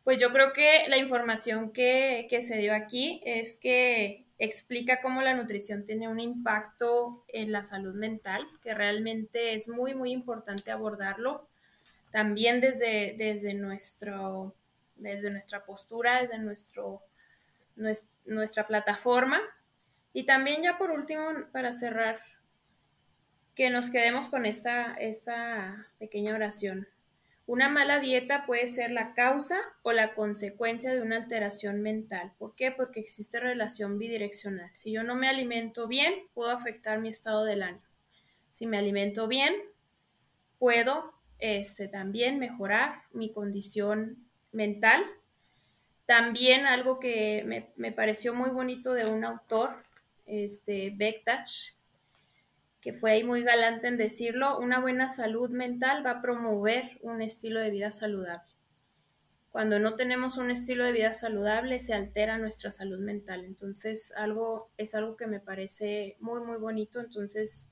Pues yo creo que la información que, que se dio aquí es que explica cómo la nutrición tiene un impacto en la salud mental, que realmente es muy, muy importante abordarlo también desde, desde, nuestro, desde nuestra postura, desde nuestro, nuestra plataforma. Y también ya por último, para cerrar, que nos quedemos con esta, esta pequeña oración. Una mala dieta puede ser la causa o la consecuencia de una alteración mental. ¿Por qué? Porque existe relación bidireccional. Si yo no me alimento bien, puedo afectar mi estado del ánimo. Si me alimento bien, puedo este, también mejorar mi condición mental. También algo que me, me pareció muy bonito de un autor, este, Bektach, que fue ahí muy galante en decirlo, una buena salud mental va a promover un estilo de vida saludable. Cuando no tenemos un estilo de vida saludable, se altera nuestra salud mental. Entonces, algo es algo que me parece muy, muy bonito. Entonces,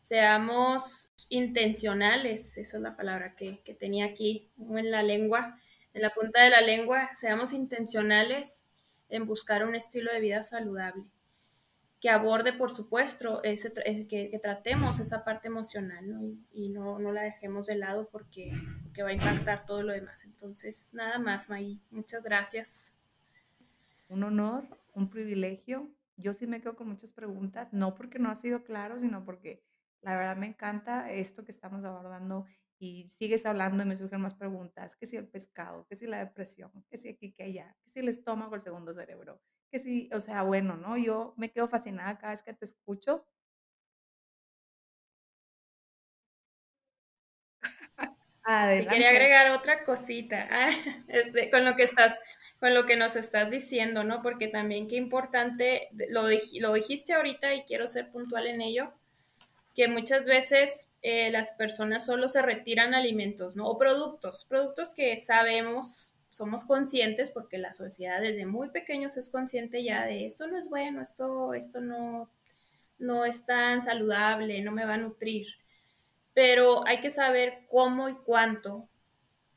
seamos intencionales, esa es la palabra que, que tenía aquí en la lengua, en la punta de la lengua, seamos intencionales en buscar un estilo de vida saludable que aborde, por supuesto, ese, eh, que, tratemos esa parte emocional ¿no? y, no, no, la dejemos de lado porque, porque, va a impactar todo lo demás. Entonces, nada más, May. Muchas gracias. Un honor, un privilegio. Yo sí me quedo con muchas preguntas, no porque no ha sido claro, sino porque la verdad me encanta esto que estamos abordando y sigues hablando y me surgen más preguntas, que si el pescado, que si la depresión, que si aquí, que allá, que si el estómago, el segundo cerebro, que sí, o sea, bueno, ¿no? Yo me quedo fascinada cada vez que te escucho. Adelante. quería agregar otra cosita ah, este, con lo que estás, con lo que nos estás diciendo, ¿no? Porque también qué importante, lo, lo dijiste ahorita y quiero ser puntual en ello, que muchas veces eh, las personas solo se retiran alimentos, ¿no? O productos, productos que sabemos somos conscientes porque la sociedad desde muy pequeños es consciente ya de esto no es bueno, esto, esto no, no es tan saludable, no me va a nutrir. Pero hay que saber cómo y cuánto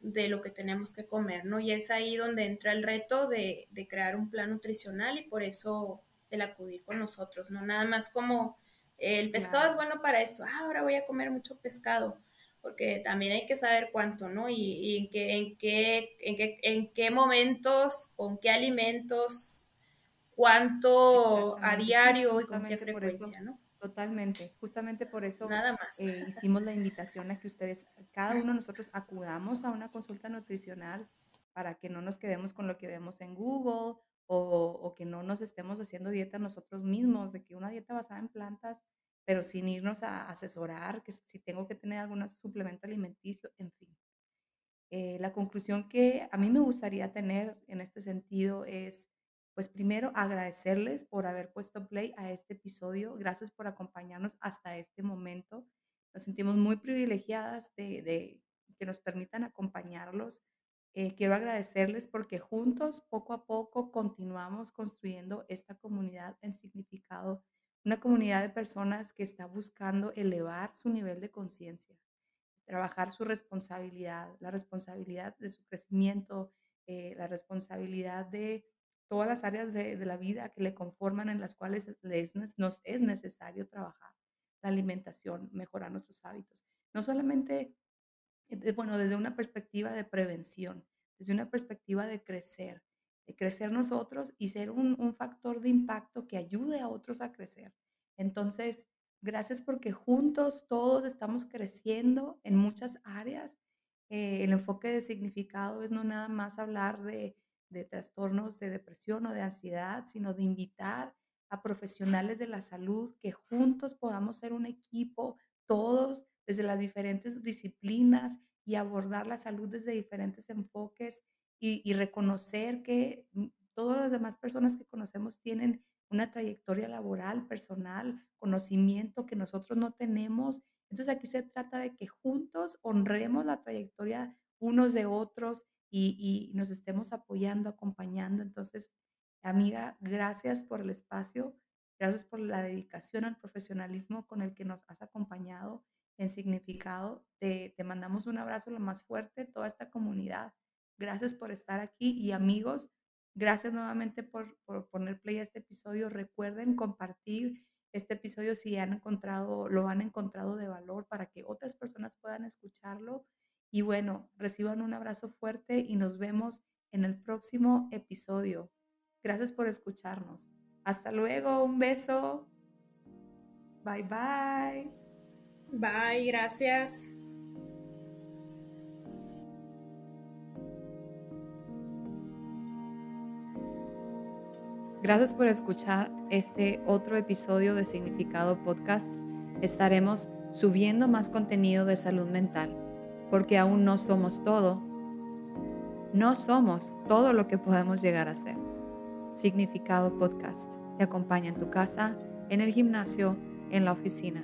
de lo que tenemos que comer, ¿no? Y es ahí donde entra el reto de, de crear un plan nutricional y por eso el acudir con nosotros, ¿no? Nada más como el pescado es bueno para eso, ah, ahora voy a comer mucho pescado porque también hay que saber cuánto, ¿no? Y, en, qué, en, qué, en, qué, en qué momentos, con qué alimentos, cuánto a diario y con qué frecuencia, ¿no? Totalmente, justamente por eso Nada más. Eh, hicimos la invitación a que ustedes, cada uno de nosotros acudamos a una consulta nutricional para que no nos quedemos con lo que vemos en Google o, que no nos estemos haciendo dieta nosotros mismos, de que una dieta basada en plantas pero sin irnos a asesorar, que si tengo que tener algún suplemento alimenticio, en fin. Eh, la conclusión que a mí me gustaría tener en este sentido es, pues primero agradecerles por haber puesto play a este episodio. Gracias por acompañarnos hasta este momento. Nos sentimos muy privilegiadas de, que nos permitan acompañarlos. Eh, quiero agradecerles porque juntos, poco a poco, continuamos construyendo esta comunidad en significado una comunidad de personas que está buscando elevar su nivel de conciencia, trabajar su responsabilidad, la responsabilidad de su crecimiento, eh, la responsabilidad de todas las áreas de, la vida que le conforman en las cuales les, nos es necesario trabajar, la alimentación, mejorar nuestros hábitos. No solamente, bueno, desde una perspectiva de prevención, desde una perspectiva de crecer, crecer nosotros y ser un, factor de impacto que ayude a otros a crecer. Entonces, gracias porque juntos todos estamos creciendo en muchas áreas. Eh, el enfoque de significado es no nada más hablar de, de trastornos de depresión o de ansiedad, sino de invitar a profesionales de la salud que juntos podamos ser un equipo, todos desde las diferentes disciplinas y abordar la salud desde diferentes enfoques y, reconocer que mm, todas las demás personas que conocemos tienen una trayectoria laboral, personal, conocimiento que nosotros no tenemos. Entonces aquí se trata de que juntos honremos la trayectoria unos de otros y, y, nos estemos apoyando, acompañando. Entonces, amiga, gracias por el espacio, gracias por la dedicación al profesionalismo con el que nos has acompañado en significado. Te, te mandamos un abrazo lo más fuerte, toda esta comunidad Gracias por estar aquí y amigos, gracias nuevamente por, poner play a este episodio. Recuerden compartir este episodio si han encontrado, lo han encontrado de valor para que otras personas puedan escucharlo. Y bueno, reciban un abrazo fuerte y nos vemos en el próximo episodio. Gracias por escucharnos. Hasta luego, un beso. Bye bye. Bye, gracias. Gracias por escuchar este otro episodio de Significado Podcast. Estaremos subiendo más contenido de salud mental porque aún no somos todo. No somos todo lo que podemos llegar a ser. Significado Podcast te acompaña en tu casa, en el gimnasio, en la oficina.